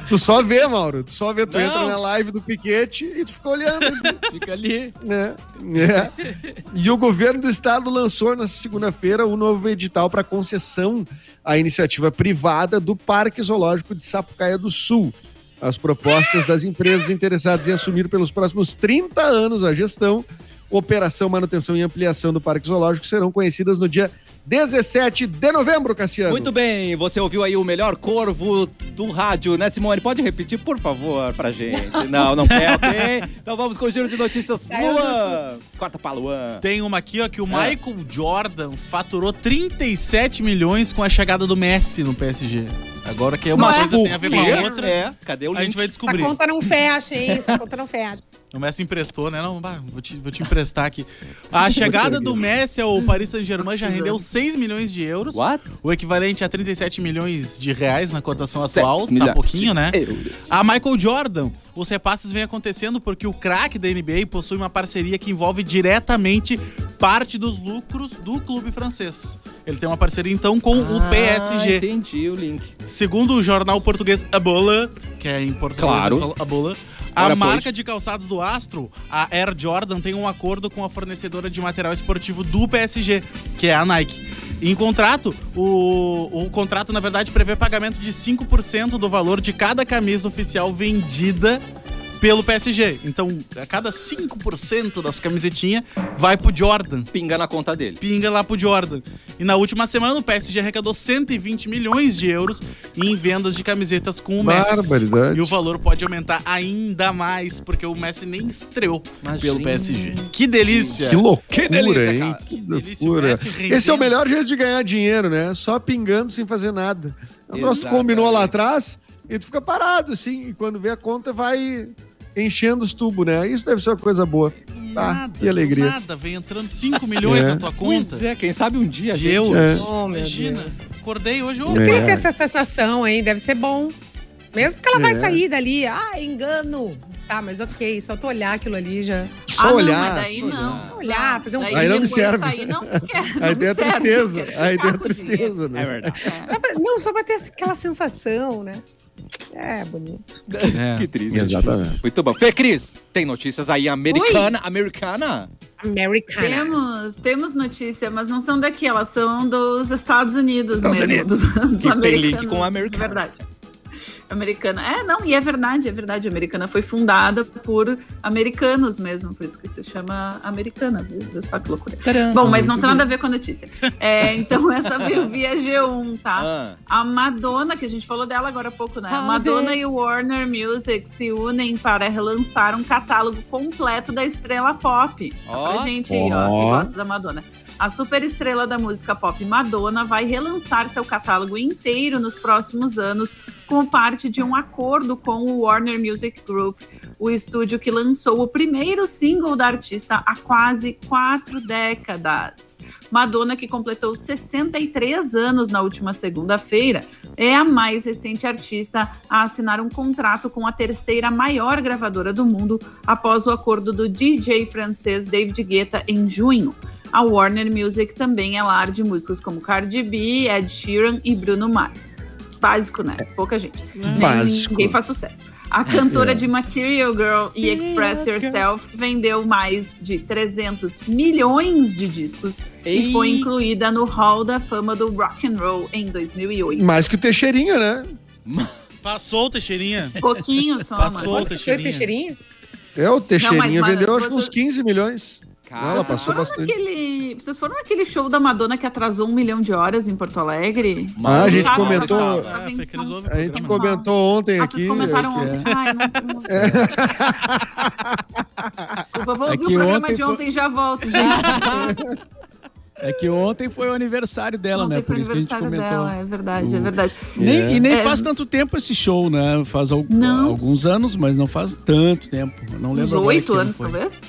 tu só vê, Mauro. Tu só vê, tu Não. entra na live do Piquete e tu fica olhando. Fica ali. É, é. E o governo do estado lançou na segunda-feira um novo edital para concessão à iniciativa privada do Parque Zoológico de Sapucaia do Sul. As propostas das empresas interessadas em assumir pelos próximos 30 anos a gestão, operação, manutenção e ampliação do Parque Zoológico serão conhecidas no dia 17 de novembro, Cassiano. Muito bem, você ouviu aí o melhor corvo do rádio, né, Simone? Pode repetir, por favor, pra gente. Não, não quer, ok? Então vamos com o giro de notícias. Luan! Corta pra Luan. Tem uma aqui, ó, que o é. Michael Jordan faturou 37 milhões com a chegada do Messi no PSG. Agora que é uma Mas coisa tem a ver com a outra. É, cadê o link? A gente vai descobrir. Essa conta não fecha, hein? Essa conta não fecha. O Messi emprestou, né? Não, vou te, vou te emprestar aqui. A chegada do Messi ao Paris Saint-Germain já rendeu 6 milhões de euros. What? O equivalente a 37 milhões de reais na cotação atual. Tá pouquinho, né? A Michael Jordan. Os repasses vêm acontecendo porque o craque da NBA possui uma parceria que envolve diretamente parte dos lucros do clube francês. Ele tem uma parceria então com ah, o PSG. Entendi o link. Segundo o jornal português A Bola, que é em português claro. A Bola, a marca de calçados do Astro, a Air Jordan, tem um acordo com a fornecedora de material esportivo do PSG, que é a Nike. Em contrato, o, o contrato, na verdade, prevê pagamento de 5% do valor de cada camisa oficial vendida pelo PSG. Então, a cada 5% das camisetinhas vai pro Jordan. Pinga na conta dele. Pinga lá pro Jordan. E na última semana o PSG arrecadou 120 milhões de euros em vendas de camisetas com o Messi. Barbaridade. E o valor pode aumentar ainda mais, porque o Messi nem estreou Imagina. pelo PSG. Que delícia! Que loucura, Que delícia, hein? cara. Que delícia, loucura. Esse é o melhor jeito de ganhar dinheiro, né? Só pingando sem fazer nada. Um troço combinou lá atrás e tu fica parado, assim. E quando vê a conta, vai enchendo os tubos, né? Isso deve ser uma coisa boa. Tá, Nada, que alegria. nada, vem entrando 5 milhões É. na tua conta. Pois é, quem sabe um dia. a De gente- euros. É. Oh, meu Imagina, Deus. acordei hoje, ô, Eu queria É. ter essa sensação aí, deve ser bom. Mesmo que ela vai É. sair dali, ah, engano. Tá, mas ok, só tu olhar aquilo ali já. Só ah, olhar. Não, mas daí não. Olhar, fazer um- Daí Aí não me depois serve. Sair, não quero, Aí não tem a me serve, tristeza. Aí tem a tristeza, né? É verdade. Só pra- não, só pra ter aquela sensação, né? É, bonito. É. Que triste. Exatamente. Muito bom. Fê Cris, tem notícias aí americana, americana? Americana. Temos, temos notícia, mas não são daqui, elas são dos Estados Unidos Estados mesmo. Unidos. Dos, dos E tem link com a americana. Verdade. Americana. É, não, e é verdade, é verdade. A Americana foi fundada por americanos mesmo, por isso que se chama Americana, viu? Só que loucura. Bom, mas não tem nada a ver com a notícia. É, então, essa veio via G1, tá? Ah. A Madonna, que a gente falou dela agora há pouco, né? A Madonna e o Warner Music se unem para relançar um catálogo completo da estrela pop. Tá Ó. pra gente aí, ó, que gosta da Madonna. A super estrela da música pop Madonna vai relançar seu catálogo inteiro nos próximos anos, como parte de um acordo com o Warner Music Group, o estúdio que lançou o primeiro single da artista há quase quatro décadas. Madonna, que completou 63 anos na última segunda-feira, é a mais recente artista a assinar um contrato com a terceira maior gravadora do mundo após o acordo do DJ francês David Guetta em junho. A Warner Music também é lar de músicos como Cardi B, Ed Sheeran e Bruno Mars. Básico, né? Pouca gente. Básico. Ninguém faz sucesso. A cantora de Material Girl e Express Yourself vendeu mais de 300 milhões de discos Ei. e foi incluída no Hall da Fama do Rock and Roll em 2008. Mais que o Teixeirinha, né? Passou o Teixeirinha. Pouquinho só, Passou. mano. Teixeirinha. o Teixeirinha? É, o Teixeirinha Não, mas, vendeu acho que você- uns 15 milhões. Cara, Ela Vocês passou foram, bastante. naquele, vocês foram naquele show da Madonna que atrasou um milhão de horas em Porto Alegre? Ah, a gente Tava, comentou- tava, Ah, foi eles São- ouvem A gente comentou ontem Ah, aqui. vocês comentaram que- ontem. Ai, não, não... Desculpa, vou É ouvir que o programa ontem de foi- ontem e já volto, gente. É que ontem foi o aniversário dela, ontem né? foi Por isso que a gente aniversário comentou. dela, é verdade, é verdade. Nem, E nem É. faz tanto tempo esse show, né? Faz al- Não. alguns anos, mas não faz tanto tempo. Eu Não Uns lembro agora oito anos, foi. talvez?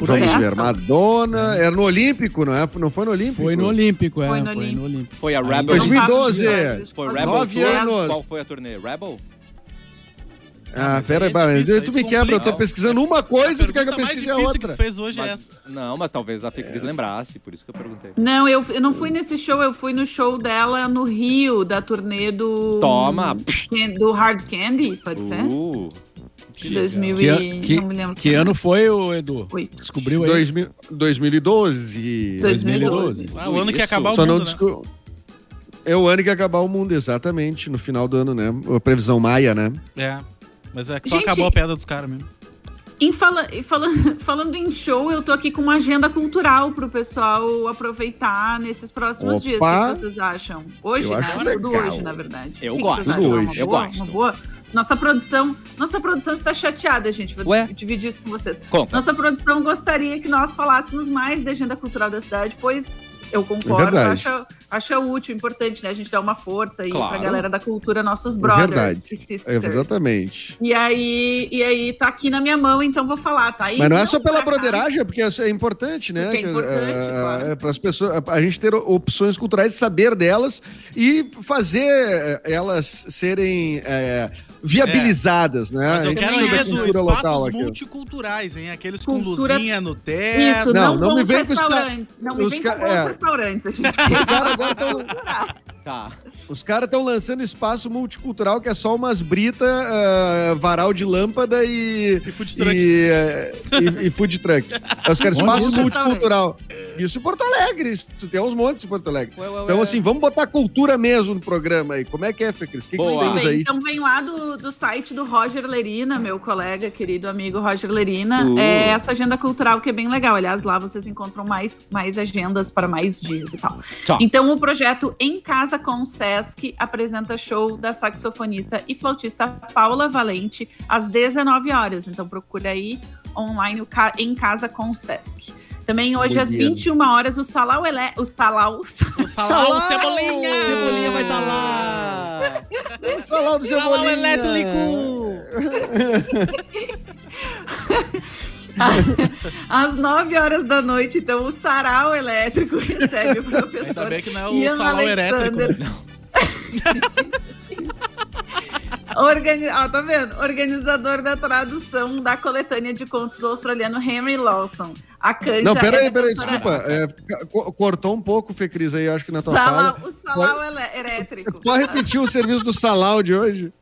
Por Vamos aí. Ver, Madonna. Era no Olímpico, não é? Não foi no Olímpico? Foi no Olímpico, é. Foi Foi no no Olímpico. Foi a Rebel. 2012. Foi Nove Rebel Nove anos. Qual foi a turnê? Rebel? Ah, pera aí é difícil, tu me quebra, eu tô pesquisando uma coisa e tu quer que eu pesquise a que outra. tu fez hoje é Mas- essa. não, mas talvez a Fê Cris lembrasse, por isso que eu perguntei. Não, eu, eu não fui nesse show, eu fui no show dela no Rio, da turnê do. Toma! Do Hard Candy, pode ser? Uh, De 2000 Que, e. que, não me lembro. que ano foi, o Edu? Oito. Descobriu aí? 2000 2012. 2012. Ah, o ano que Isso. acabar o Só não mundo, né? desco... É o ano que acabar o mundo, exatamente. No final do ano, né? A previsão maia, né? É. Mas é que só Gente- acabou a pedra dos caras mesmo. Em fala, e fala- falando em show, eu tô aqui com uma agenda cultural pro pessoal aproveitar nesses próximos Opa! dias. O que vocês acham? Hoje, Eu né? acho Tudo legal. hoje, na verdade. Eu O que gosto. vocês Tudo acham? hoje. Uma Eu boa? gosto. Uma boa? Nossa produção, nossa produção está chateada, gente. Vou Ué? dividir isso com vocês. Conta. Nossa produção gostaria que nós falássemos mais da agenda cultural da cidade, pois eu É concordo, verdade. acho, acho útil, importante, né? A gente dar uma força aí Claro. pra galera da cultura, nossos É brothers verdade. e É, sisters. exatamente. E aí, e aí tá aqui na minha mão, então vou falar, tá? E Mas não é só por pela acaso- broderagem, porque é importante, né? Porque é importante, claro. para as pessoas, a gente ter opções culturais, saber delas e fazer elas serem viabilizadas, né? Mas a eu quero ir da do local espaços aqui. multiculturais, hein? Aqueles com Cultura- luzinha no teto. Isso, Não, não, não me vem com restaurantes. Não me os vem com bons é. restaurantes. A gente Os caras agora estão tá. Os caras estão lançando espaço multicultural que é só umas brita, ah, varal de lâmpada e. E food truck. E, eh, e- e food truck. Os caras, espaço multicultural. Isso em Porto Alegre. Isso tem uns montes em Porto Alegre. Ué, ué, então, assim, vamos botar cultura mesmo no programa aí. Como é que é, Fê Cris? O que, que temos aí? Então vem lá do, do site do Roger Lerina, meu colega, querido amigo Roger Lerina. Uh. É essa agenda cultural que é bem legal. Aliás, lá vocês encontram mais, mais agendas para mais dias e tal. Tchau. Então, o projeto Em Casa com o Sesc apresenta show da saxofonista e flautista Paula Valente às 19 horas. Então, procura aí online em casa com o Sesc. Também hoje às 21 horas o Salau Ele... o Salau, o Salau, Salau Cebolinha. Cebolinha vai estar tá lá. o Salau do Cebolinha. Salau elétrico. Às 9 horas da noite, então, o sarau elétrico recebe o professor. Ainda bem que não é o Ian sarau Alexander. elétrico. Não. Organi ah, tá vendo? Organizador da tradução da coletânea de contos do australiano Henry Lawson. A Canja Não, peraí, é peraí, desculpa. É, cortou um pouco, Fê Cris, aí, acho que na tua Sala, fala. O salau pode, elétrico. Pode repetir o serviço do salau de hoje?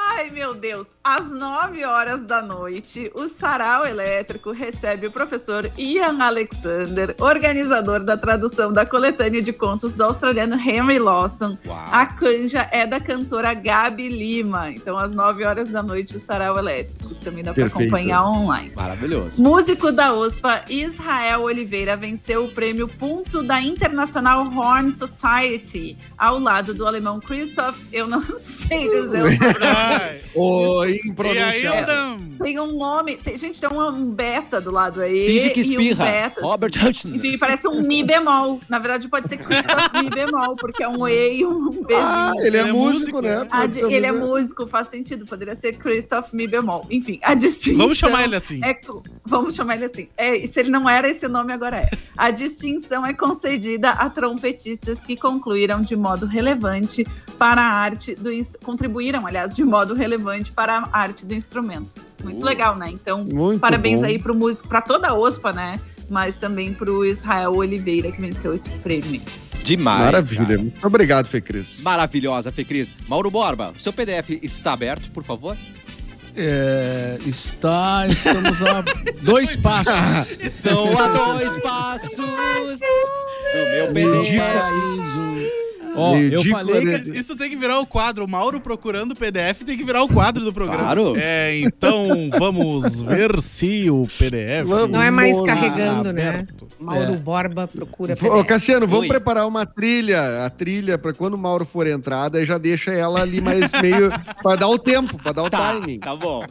Ai, meu Deus. Às 9 horas da noite, o Sarau Elétrico recebe o professor Ian Alexander, organizador da tradução da coletânea de contos do australiano Henry Lawson. Uau. A canja é da cantora Gabi Lima. Então, às 9 horas da noite, o Sarau Elétrico. Também dá para acompanhar online. Maravilhoso. Músico da OSPA, Israel Oliveira, venceu o prêmio Ponto da International Horn Society, ao lado do alemão Christoph. Eu não sei dizer o sobrenome. Oi, impronunciável. Tem um nome. Tem, gente, tem um beta do lado aí. Finge que espirra. Um beta, Robert assim. Hudson. Enfim, parece um Mi bemol. Na verdade, pode ser Christoph Mi bemol, porque é um E e um B. Ah, ele, é, ele é músico, né? Ele é músico, faz sentido. Poderia ser Christoph Mi bemol. Enfim, a distinção. Vamos chamar ele assim. É, vamos chamar ele assim. É, se ele não era esse nome, agora é. A distinção é concedida a trompetistas que concluíram de modo relevante para a arte do. Contribuíram, aliás, de modo relevante para a arte do instrumento. Muito uh, legal, né? Então, parabéns bom. aí pro músico, para toda a OSPA, né? Mas também pro Israel Oliveira, que venceu esse prêmio. Demais. Maravilha. Cara. Muito obrigado, Fê Cris. Maravilhosa, Fê Cris. Mauro Borba, seu PDF está aberto, por favor? É, está, estamos a dois passos. Estou a dois passos do meu paraíso. Ó, eu falei que... Isso tem que virar o quadro. O Mauro procurando o PDF tem que virar o quadro do programa. Claro. É, então vamos ver se o PDF. Vamos Não é mais carregando, né? aberto. né? Mauro é. Borba procura PDF. Ô, Cassiano, vamos Oi. preparar uma trilha. A trilha, para quando o Mauro for entrada, já deixa ela ali mais meio. para dar o tempo, para dar o tá, timing. Tá bom.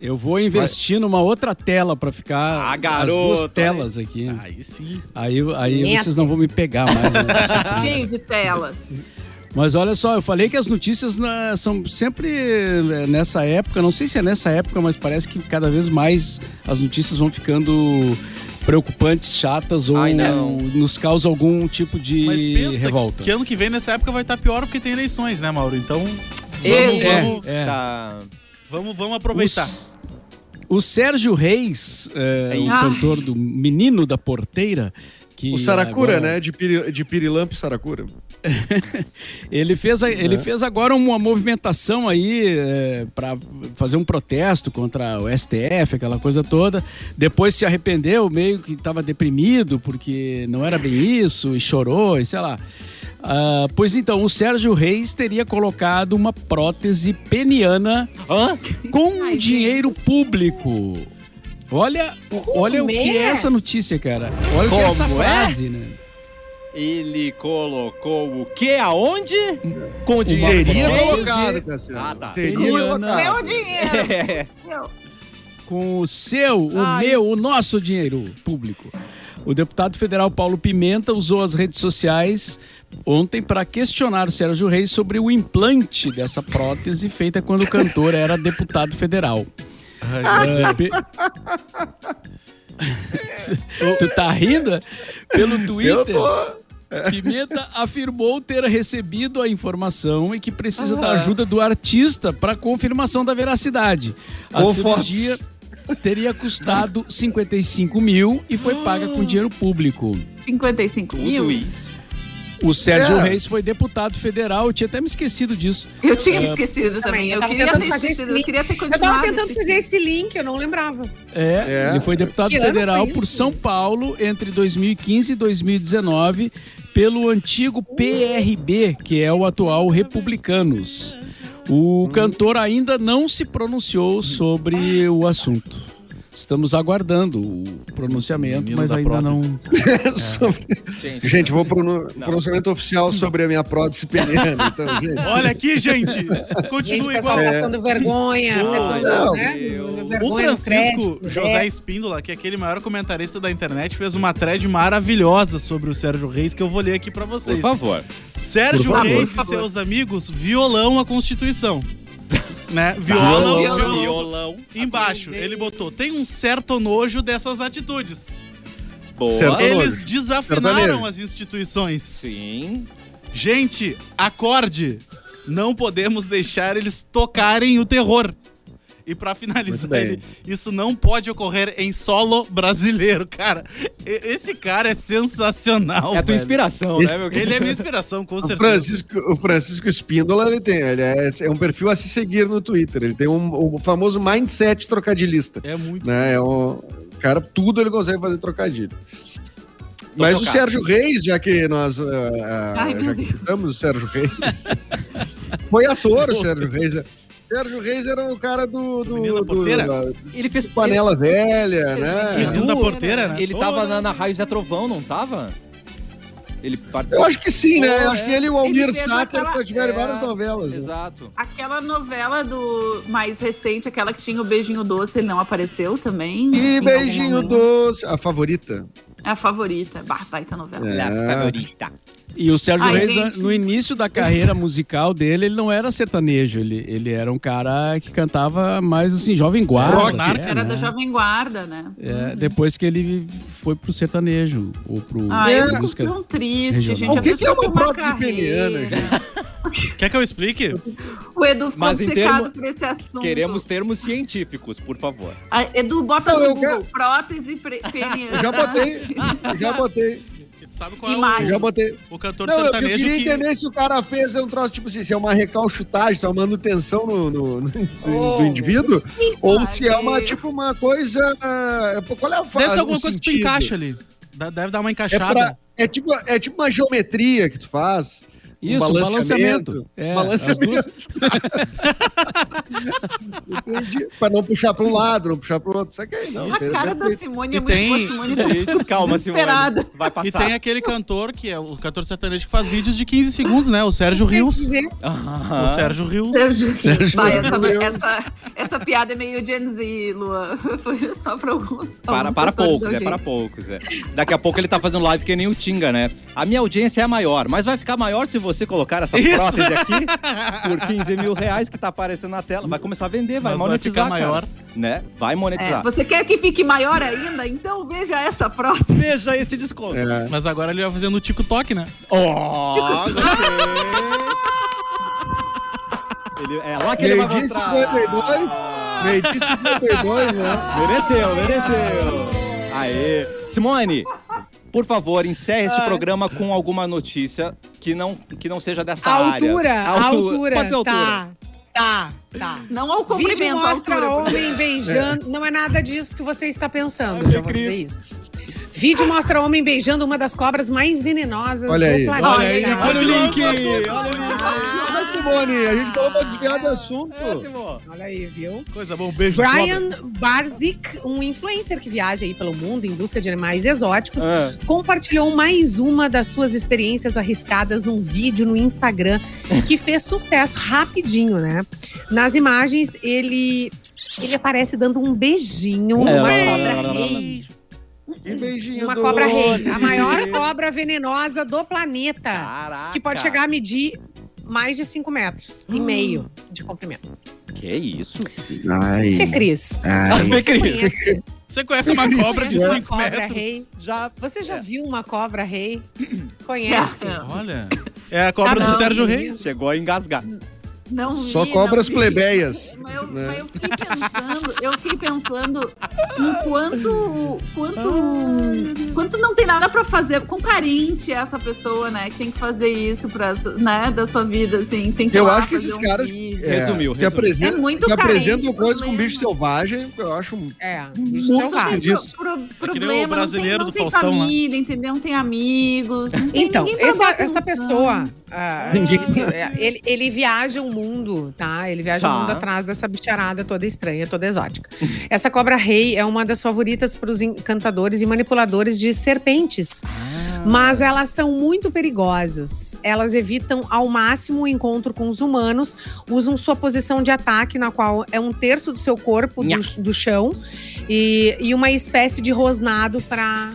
Eu vou investir numa outra tela para ficar ah, garoto, as duas telas aqui. Aí sim. Aí, aí vocês não vão me pegar mais. Né? Cheio de telas. Mas olha só, eu falei que as notícias né, são sempre é, nessa época, não sei se é nessa época, mas parece que cada vez mais as notícias vão ficando preocupantes, chatas ou Ai, nos causa algum tipo de mas pensa revolta. Que ano que vem nessa época vai estar pior porque tem eleições, né, Mauro? Então vamos, vamos, é, é. Tá. Vamos, vamos aproveitar. Os, o Sérgio Reis, é, o cantor do Menino da Porteira, que o Saracura, agora... né? De, piri, de Pirilampo Saracura. ele, fez, ele é. fez agora uma movimentação aí é, para fazer um protesto contra o STF, aquela coisa toda. Depois se arrependeu, meio que estava deprimido porque não era bem isso, e chorou, e sei lá. Uh, pois então, o Sérgio Reis teria colocado uma prótese peniana Hã? com Ai, dinheiro gente. público. Olha, olha o que é essa notícia, cara. Olha Como que é essa frase, é? né? Ele colocou o que aonde? Com o dinheiro. Teria colocado, Cassiano. Ah, tá. Teria colocado. Seu dinheiro. É. Com o seu, o Ai. meu, o nosso dinheiro público. O deputado federal Paulo Pimenta usou as redes sociais ontem para questionar o Sérgio Reis sobre o implante dessa prótese feita quando o cantor era deputado federal. Ai, pe... tu tá rindo? Pelo Twitter. Pimenta afirmou ter recebido a informação e que precisa ah. da ajuda do artista para confirmação da veracidade. A cirurgia fotos teria custado 55 mil e foi paga com dinheiro público. 55 Tudo mil? isso. O Sérgio é. Reis foi deputado federal, eu tinha até me esquecido disso. Eu tinha me é. esquecido também. Eu, eu queria ter fazer esse link. Eu queria ter continuado. Eu tava tentando fazer esse link, eu não lembrava. É, é. ele foi deputado que federal por São Paulo entre 2015 e 2019 pelo antigo PRB, que é o atual Republicanos. O cantor ainda não se pronunciou sobre o assunto. Estamos aguardando o pronunciamento, mas ainda não. é. Gente, vou pro pronunciamento oficial sobre a minha prótese peniana. Então, gente. Olha aqui, gente. Continue gente, igual. É. passando vergonha. Oh, não, né? vergonha o Francisco crédito, José é. Espíndola, que é aquele maior comentarista da internet, fez uma thread maravilhosa sobre o Sérgio Reis que eu vou ler aqui para vocês. Por favor. Sérgio Por favor. Reis e seus amigos violão a Constituição né? Violão, violão, violão. Embaixo, ele botou: tem um certo nojo dessas atitudes. Boa. Certo Eles nojo. desafinaram as instituições. Sim. Gente, acorde. Não podemos deixar eles tocarem o terror. E para finalizar, ele, isso não pode ocorrer em solo brasileiro, cara. Esse cara é sensacional. É a tua velho. inspiração, Esse, né, meu Ele é minha inspiração, com certeza. O Francisco, o Francisco Espíndola, ele tem, ele é, é, um perfil a se seguir no Twitter. Ele tem um, o famoso mindset trocadilhista. É muito. Né? É um cara, tudo ele consegue fazer trocadilho. Mas o Sérgio Reis, já que nós uh, Ai, já que citamos o Sérgio Reis, foi ator o Sérgio Reis. Né? Sérgio Reis era o cara do. do, do, do ele fez panela ele, velha, ele, né? Ele, da porteira, né? Ele tava na, na Raio Zé Trovão, não tava? Ele participou. Eu acho que sim, né? Eu acho que ele e o Almir Sater aquela... tiveram é, várias novelas. Né? Exato. Né? Aquela novela do mais recente, aquela que tinha o Beijinho Doce, ele não apareceu também. E Beijinho Doce, a favorita. É a favorita. Bah, baita novela. É. A favorita. E o Sérgio Ai, Reis, gente. no início da carreira musical dele, ele não era sertanejo. Ele, ele era um cara que cantava mais assim, Jovem Guarda. Rock, é, era né? da Jovem Guarda, né? É, depois que ele foi pro sertanejo. Ou pro Ai, é. música tão triste, regional. gente. O que, que é uma prótese peniana, gente? Quer que eu explique? O Edu ficou Mas secado termo, por esse assunto. Queremos termos científicos, por favor. A ah, Edu, bota não, no Google, quero... prótese peniana. Já botei, já botei. Sabe qual Imagem. é o, já botei. o cantor não, sertanejo eu queria que... entender se o cara fez um troço, tipo assim, se é uma recalchutagem, se é uma manutenção no, no, no oh. do indivíduo, ou se é uma, tipo, uma coisa... Qual é a fase? Deve ser alguma coisa sentido? que tu encaixa ali. Deve dar uma encaixada. É, pra, é, tipo, é tipo uma geometria que tu faz isso, um balanceamento. É, balanceamento. Entendi. Pra não puxar pra um lado, não puxar pro outro. Isso aqui, não. A cara da Simone é muito tem... Simone tá Calma, Simone. Vai passar. E tem aquele cantor, que é o cantor sertanejo, que faz vídeos de 15 segundos, né? O Sérgio Rios. Ah. O Sérgio Rios. Sérgio, Sérgio Vai, essa, essa, essa, piada é meio Gen Z, Lua. Foi só pra alguns. Para, para poucos, é para poucos. É. Daqui a pouco ele tá fazendo live que nem o Tinga, né? A minha audiência é maior, mas vai ficar maior se você colocar essa Isso. prótese aqui por 15 mil reais que tá aparecendo na tela. Vai começar a vender, vai Mas monetizar. Vai maior. Né? Vai monetizar. É, você quer que fique maior ainda? Então veja essa prótese. Veja esse desconto. É. Mas agora ele vai fazendo o TikTok, né? Oh, TikTok. ele, é lá que ele vai mostrar. 52. Meio 52, né? Mereceu, mereceu. Aê. Simone, por favor, encerre esse programa com alguma notícia que não, que não seja dessa a área. Altura, a altura. Pode ser altura. Tá. Tá, tá. Não ao comprimento. Vídeo mostra homem beijando. É. Não é nada disso que você está pensando, já vou dizer isso. Vídeo mostra homem beijando uma das cobras mais venenosas olha do aí. planeta. Olha aí, olha o link. Olha o link. Simone, a gente falou pra desviar do assunto. É, Olha aí, viu? Coisa bom, beijo. Brian Barzik, um influencer que viaja aí pelo mundo em busca de animais exóticos, é. compartilhou mais uma das suas experiências arriscadas num vídeo no Instagram que fez sucesso rapidinho, né? Nas imagens, ele ele aparece dando um beijinho numa cobra rei. Que beijinho Uma doce. cobra rei, a maior cobra venenosa do planeta. Caraca. Que pode chegar a medir mais de 5 metros e meio de comprimento. Que isso? Ai. Fê Cris. Ai. Fê Cris. Você conhece uma cobra de 5 metros? Rei? Já. Você já é. viu uma cobra rei? Conhece? Olha. É a cobra Sabe do Sérgio Reis. Chegou a engasgar. Não vi, Só cobras plebeias. Mas eu, né? mas eu, fiquei pensando, eu fiquei pensando em quanto, quanto, quanto não tem nada para fazer, com carente essa pessoa, né, que tem que fazer isso para, né, da sua vida, assim, tem que Eu acho que esses um caras é, resumiu, que apresentam, é muito que apresentam coisas com bicho selvagem, eu acho é, bicho selvagem. Pro, pro, problema, é o brasileiro não tem, não do tem Faustão, família, lá. entendeu? Não tem amigos. Não tem então, essa, essa pessoa, ah, ele, ele viaja um mundo, tá? Ele viaja tá. o mundo atrás dessa bicharada toda estranha, toda exótica. Essa cobra rei é uma das favoritas para os encantadores e manipuladores de serpentes. Ah. Mas elas são muito perigosas. Elas evitam ao máximo o encontro com os humanos, usam sua posição de ataque, na qual é um terço do seu corpo do, do chão, e, e uma espécie de rosnado para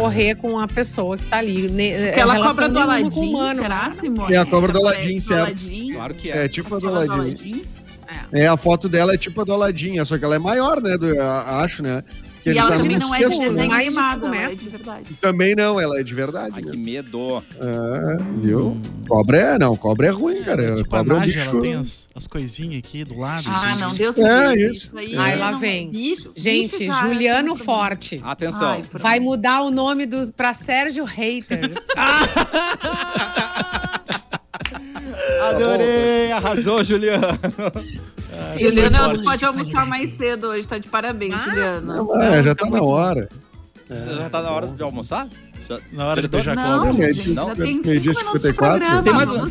correr com a pessoa que tá ali. Aquela cobra do Aladim, será, Simone? É a cobra do Aladim, certo? Claro que é. É tipo a do Aladim. É, a foto dela é tipo a do Aladim, só que ela é maior, né? Do, acho, né? Que e ela tá também não é de desenho animado, ela é de verdade. Também não, ela é de verdade. Ai, que medo. É, viu? Hum. Cobra é, não, cobra é ruim, cara. É, tipo cobra é um bicho. ela tem as, as coisinhas aqui do lado. Ah, não, Deus É, isso. isso aí. Ai, lá vem. Bicho, Gente, bicho Juliano Forte. Atenção. Ai, vai mudar o nome do, pra Sérgio Haters. Adorei, arrasou, Juliano. Ah, Juliano pode almoçar mais cedo hoje, tá de parabéns, ah, Juliano. Não, é, já tá, tá na hora. É. Já tá na hora de almoçar? Já, na hora de beijar não, cobra. Gente, não, tem meio-dia 54. Tem mais um.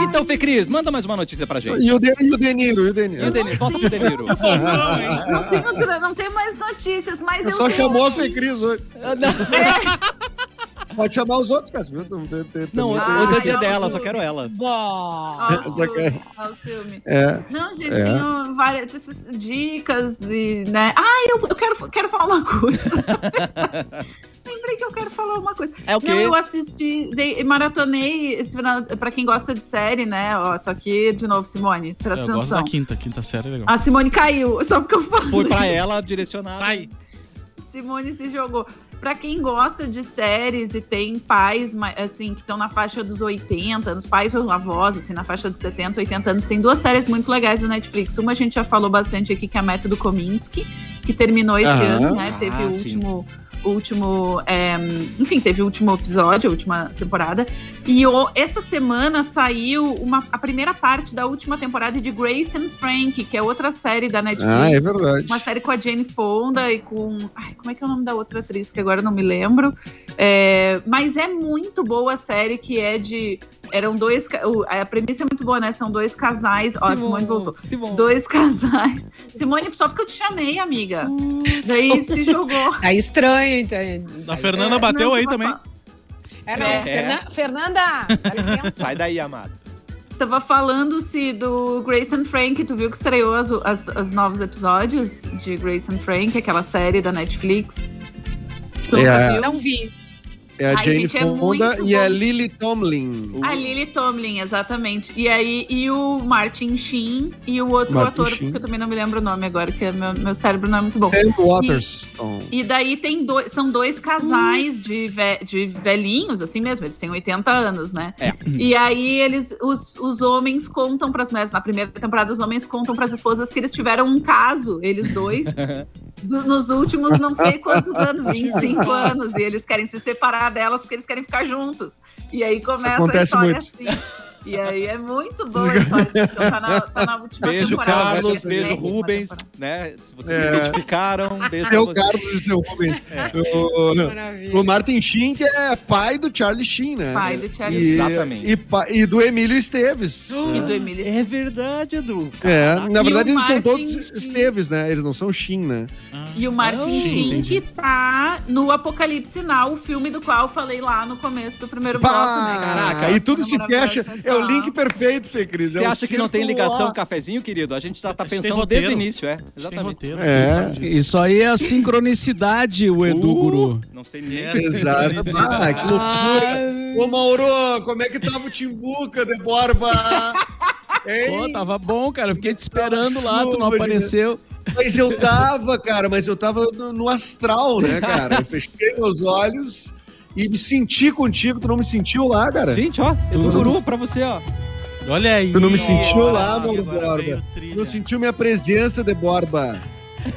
Então, Fê Cris, manda mais uma notícia pra gente. E o, de, e o Deniro, e o Deniro. E o Deniro, volta pro Deniro. não, tenho, não tem mais notícias, mas eu. eu só chamou a Fê Cris hoje. Não. É. Pode chamar os outros, cara. Não, não hoje é dia dela, só quero ela. só quero. É. Não, gente, é. tenho várias dicas e, né? Ah, eu, eu quero, quero falar uma coisa. Lembrei que eu quero falar uma coisa. É o quê? Não, eu assisti, dei, maratonei esse final, pra quem gosta de série, né? Ó, tô aqui de novo, Simone. Presta eu atenção. gosto da quinta, quinta série é legal. A Simone caiu, só porque eu falei. Foi pra ela direcionada. Sai! Simone se jogou. Para quem gosta de séries e tem pais, assim, que estão na faixa dos 80 anos, pais ou avós, assim, na faixa dos 70, 80 anos, tem duas séries muito legais da Netflix. Uma a gente já falou bastante aqui, que é a Método Kominsky, que terminou esse ano, né? Teve ah, o último. Sim último. É, enfim, teve o último episódio, a última temporada. E o, essa semana saiu uma, a primeira parte da última temporada de Grace and Frank, que é outra série da Netflix. Ah, é verdade. Uma série com a Jane Fonda e com. Ai, como é que é o nome da outra atriz que agora não me lembro. É, mas é muito boa a série que é de eram dois. A premissa é muito boa, né? São dois casais. Ó, a Simone voltou. Simone. Dois casais. Simone, só porque eu te chamei, amiga. Hum. Daí se jogou. É estranho, então. A Fernanda é, bateu não, aí também. É, não. É. Fernanda, Sai daí, amado. Tava falando-se do Grace and Frank, tu viu que estreou as, as, as, novos episódios de Grace and Frank, aquela série da Netflix? Tu é. Não vi. É a Ai, Jane gente, é Fonda é e bom. a Lily Tomlin. A Lily Tomlin, exatamente. E aí, e o Martin Sheen e o outro Martin ator, Sheen. que eu também não me lembro o nome agora, que é meu, meu cérebro não é muito bom. Sam Waterston. E, e, daí tem dois, são dois casais de, ve, de velhinhos, assim mesmo, eles têm 80 anos, né? É. E aí eles, os, os homens contam para as mulheres, na primeira temporada, os homens contam para as esposas que eles tiveram um caso, eles dois. do, nos últimos não sei quantos anos, 25 anos, e eles querem se separar delas porque eles querem ficar juntos. E aí começa a história muito. assim. E aí é muito boa a história. Então tá na, tá na última beijo, temporada. Carlos, beijo, Rubens, né? Se vocês é. se identificaram, beijo É o Carlos e seu Rubens. É. O, o, Martin Sheen, que é pai do Charlie Sheen, né? Pai do Charlie Sheen. Exatamente. E, e, do Emílio Esteves. E do Emílio Esteves. É verdade, Edu. É, na verdade eles são todos Esteves, né? Eles não são Sheen, né? Ah. E o Martin oh, Sheen, que tá no Apocalipse Now, o filme do qual eu falei lá no começo do primeiro bloco, né? Caraca, e tudo se fecha. É o link perfeito, Fê Cris. Você é acha que não tem ligação cafezinho, querido? A gente tá, tá pensando desde o início, é. Exatamente. Tem roteiro, é. Isso aí é a sincronicidade, o Edu uh, Guru. Não sei nem. Exato. Ah, que loucura. Ô, Mauro, como é que tava o Timbuca de Borba? Hein? Pô, tava bom, cara. fiquei te esperando lá, tu não apareceu. Mas eu tava, cara, mas eu tava no, no astral, né, cara? Eu fechei meus olhos e me senti contigo, tu não me sentiu lá, cara? Gente, ó, eu tô guru pra você, ó. Olha aí. Tu não me sentiu lá, Mauro Borba? Tu não sentiu minha presença, de Borba?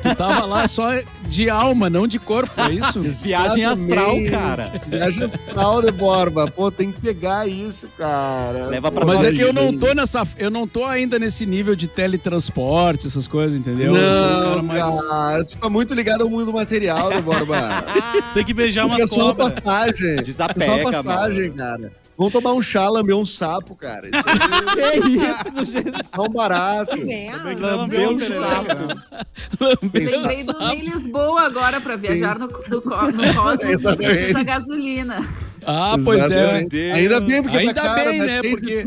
Tu tava lá só de alma, não de corpo, é isso? Viagem astral, cara. Viagem astral de Borba. Pô, tem que pegar isso, cara. Leva pra Mas é que eu não tô nessa. Eu não tô ainda nesse nível de teletransporte, essas coisas, entendeu? Não, cara, mais... cara, tu tá muito ligado ao mundo material, de Borba. tem que beijar umas cobras. É só uma passagem. Desapega, é só uma passagem, mano. cara. Vamos tomar um chá, lamber um sapo, cara. Isso aí... que isso, Jesus? Tão barato. Lamber um sapo. Lembrei do em Lisboa agora para viajar no, do, no Cosmos Exatamente. da gasolina. Ah, pois é. Exatamente. é. Ainda bem, porque Ainda tá cara, bem, né? Porque...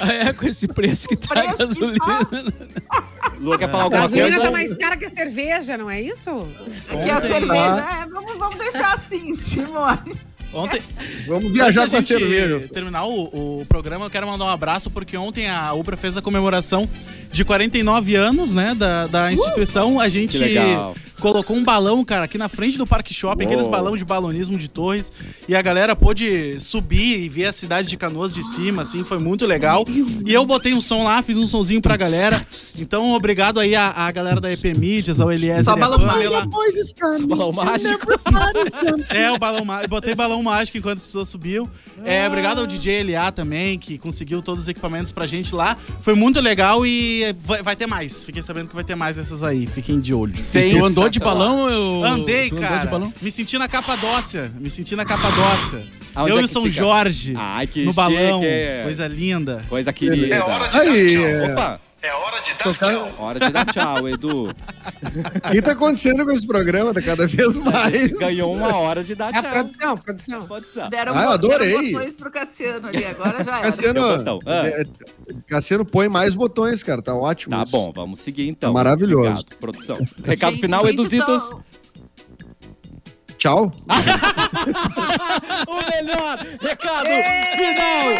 É, com esse preço que tá a gasolina. Tá. Lu, quer falar alguma coisa? A gasolina tá mais cara que a cerveja, não é isso? É que a cerveja, é, vamos, vamos deixar assim, Simone. Ontem. Vamos viajar com a cerveja. terminar o, o, programa, eu quero mandar um abraço, porque ontem a Ubra fez a comemoração de 49 anos, né, da, da instituição. A gente colocou um balão, cara, aqui na frente do Parque Shopping, Uou. aqueles balão de balonismo de torres. E a galera pôde subir e ver a cidade de Canoas de cima, assim, foi muito legal. E eu botei um som lá, fiz um sonzinho pra galera. Então, obrigado aí a, a galera da EP Mídias, ao Eliezer. Só balão mágico. Só balão mágico. é, o balão mágico. Botei balão mágico enquanto as pessoas subiam. É, obrigado ao DJ LA também, que conseguiu todos os equipamentos pra gente lá. Foi muito legal e vai, vai ter mais. Fiquei sabendo que vai ter mais essas aí. Fiquem de olho. Sim, tu andou de balão? Eu... Andei, cara. Me senti na Capadócia. Me senti na Capadócia. Aonde eu é e o São fica? Jorge. Ai, que No balão. Chique. Coisa linda. Coisa querida. É hora de Aí, dar tchau. Opa. É hora de dar Tocar... tchau. Hora de dar tchau, Edu. O que tá acontecendo com esse programa? Tá cada vez mais. Ganhou uma hora de dar é tchau. É produção, produção. Pode ser. Deram, ah, eu adorei. deram botões pro Cassiano ali, agora já era. Cassiano, ah. Cassiano põe mais botões, cara. Tá ótimo. Tá isso. bom, vamos seguir então. Tá maravilhoso. Obrigado, produção. Recado gente, final, Eduzitos. Só... Tchau. o melhor recado final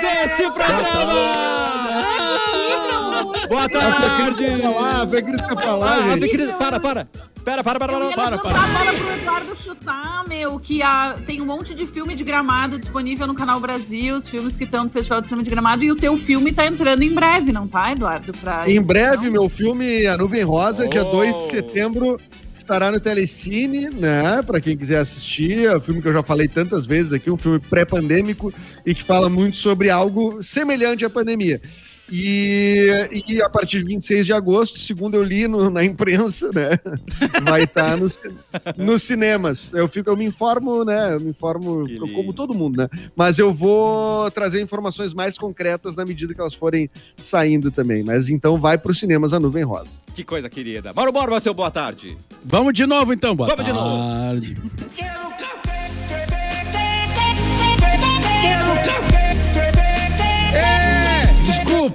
deste programa. Boa tarde. Falar, Cris quer falar, ah, gente. Para, para. Pera, para, para, para, para, para. a bola pro Eduardo chutar, meu, que a, tem um monte de filme de gramado disponível no Canal Brasil, os filmes que estão no Festival de Cinema de Gramado, e o teu filme tá entrando em breve, não tá, Eduardo? Pra em breve, meu filme A Nuvem Rosa, oh. dia 2 de setembro, estará no Telecine, né? Para quem quiser assistir, é um filme que eu já falei tantas vezes aqui, um filme pré-pandêmico e que fala muito sobre algo semelhante à pandemia. E, e a partir de 26 de agosto, segundo eu li no, na imprensa, né? Vai estar tá nos, nos cinemas. Eu fico, eu me informo, né? Eu me informo como todo mundo, né? Mas eu vou trazer informações mais concretas na medida que elas forem saindo também. Mas então vai para os cinemas a nuvem rosa. Que coisa querida. Mauro Borba, seu boa tarde. Vamos de novo então, boa Vamos tarde. de novo. Quero café. Quero café. groupe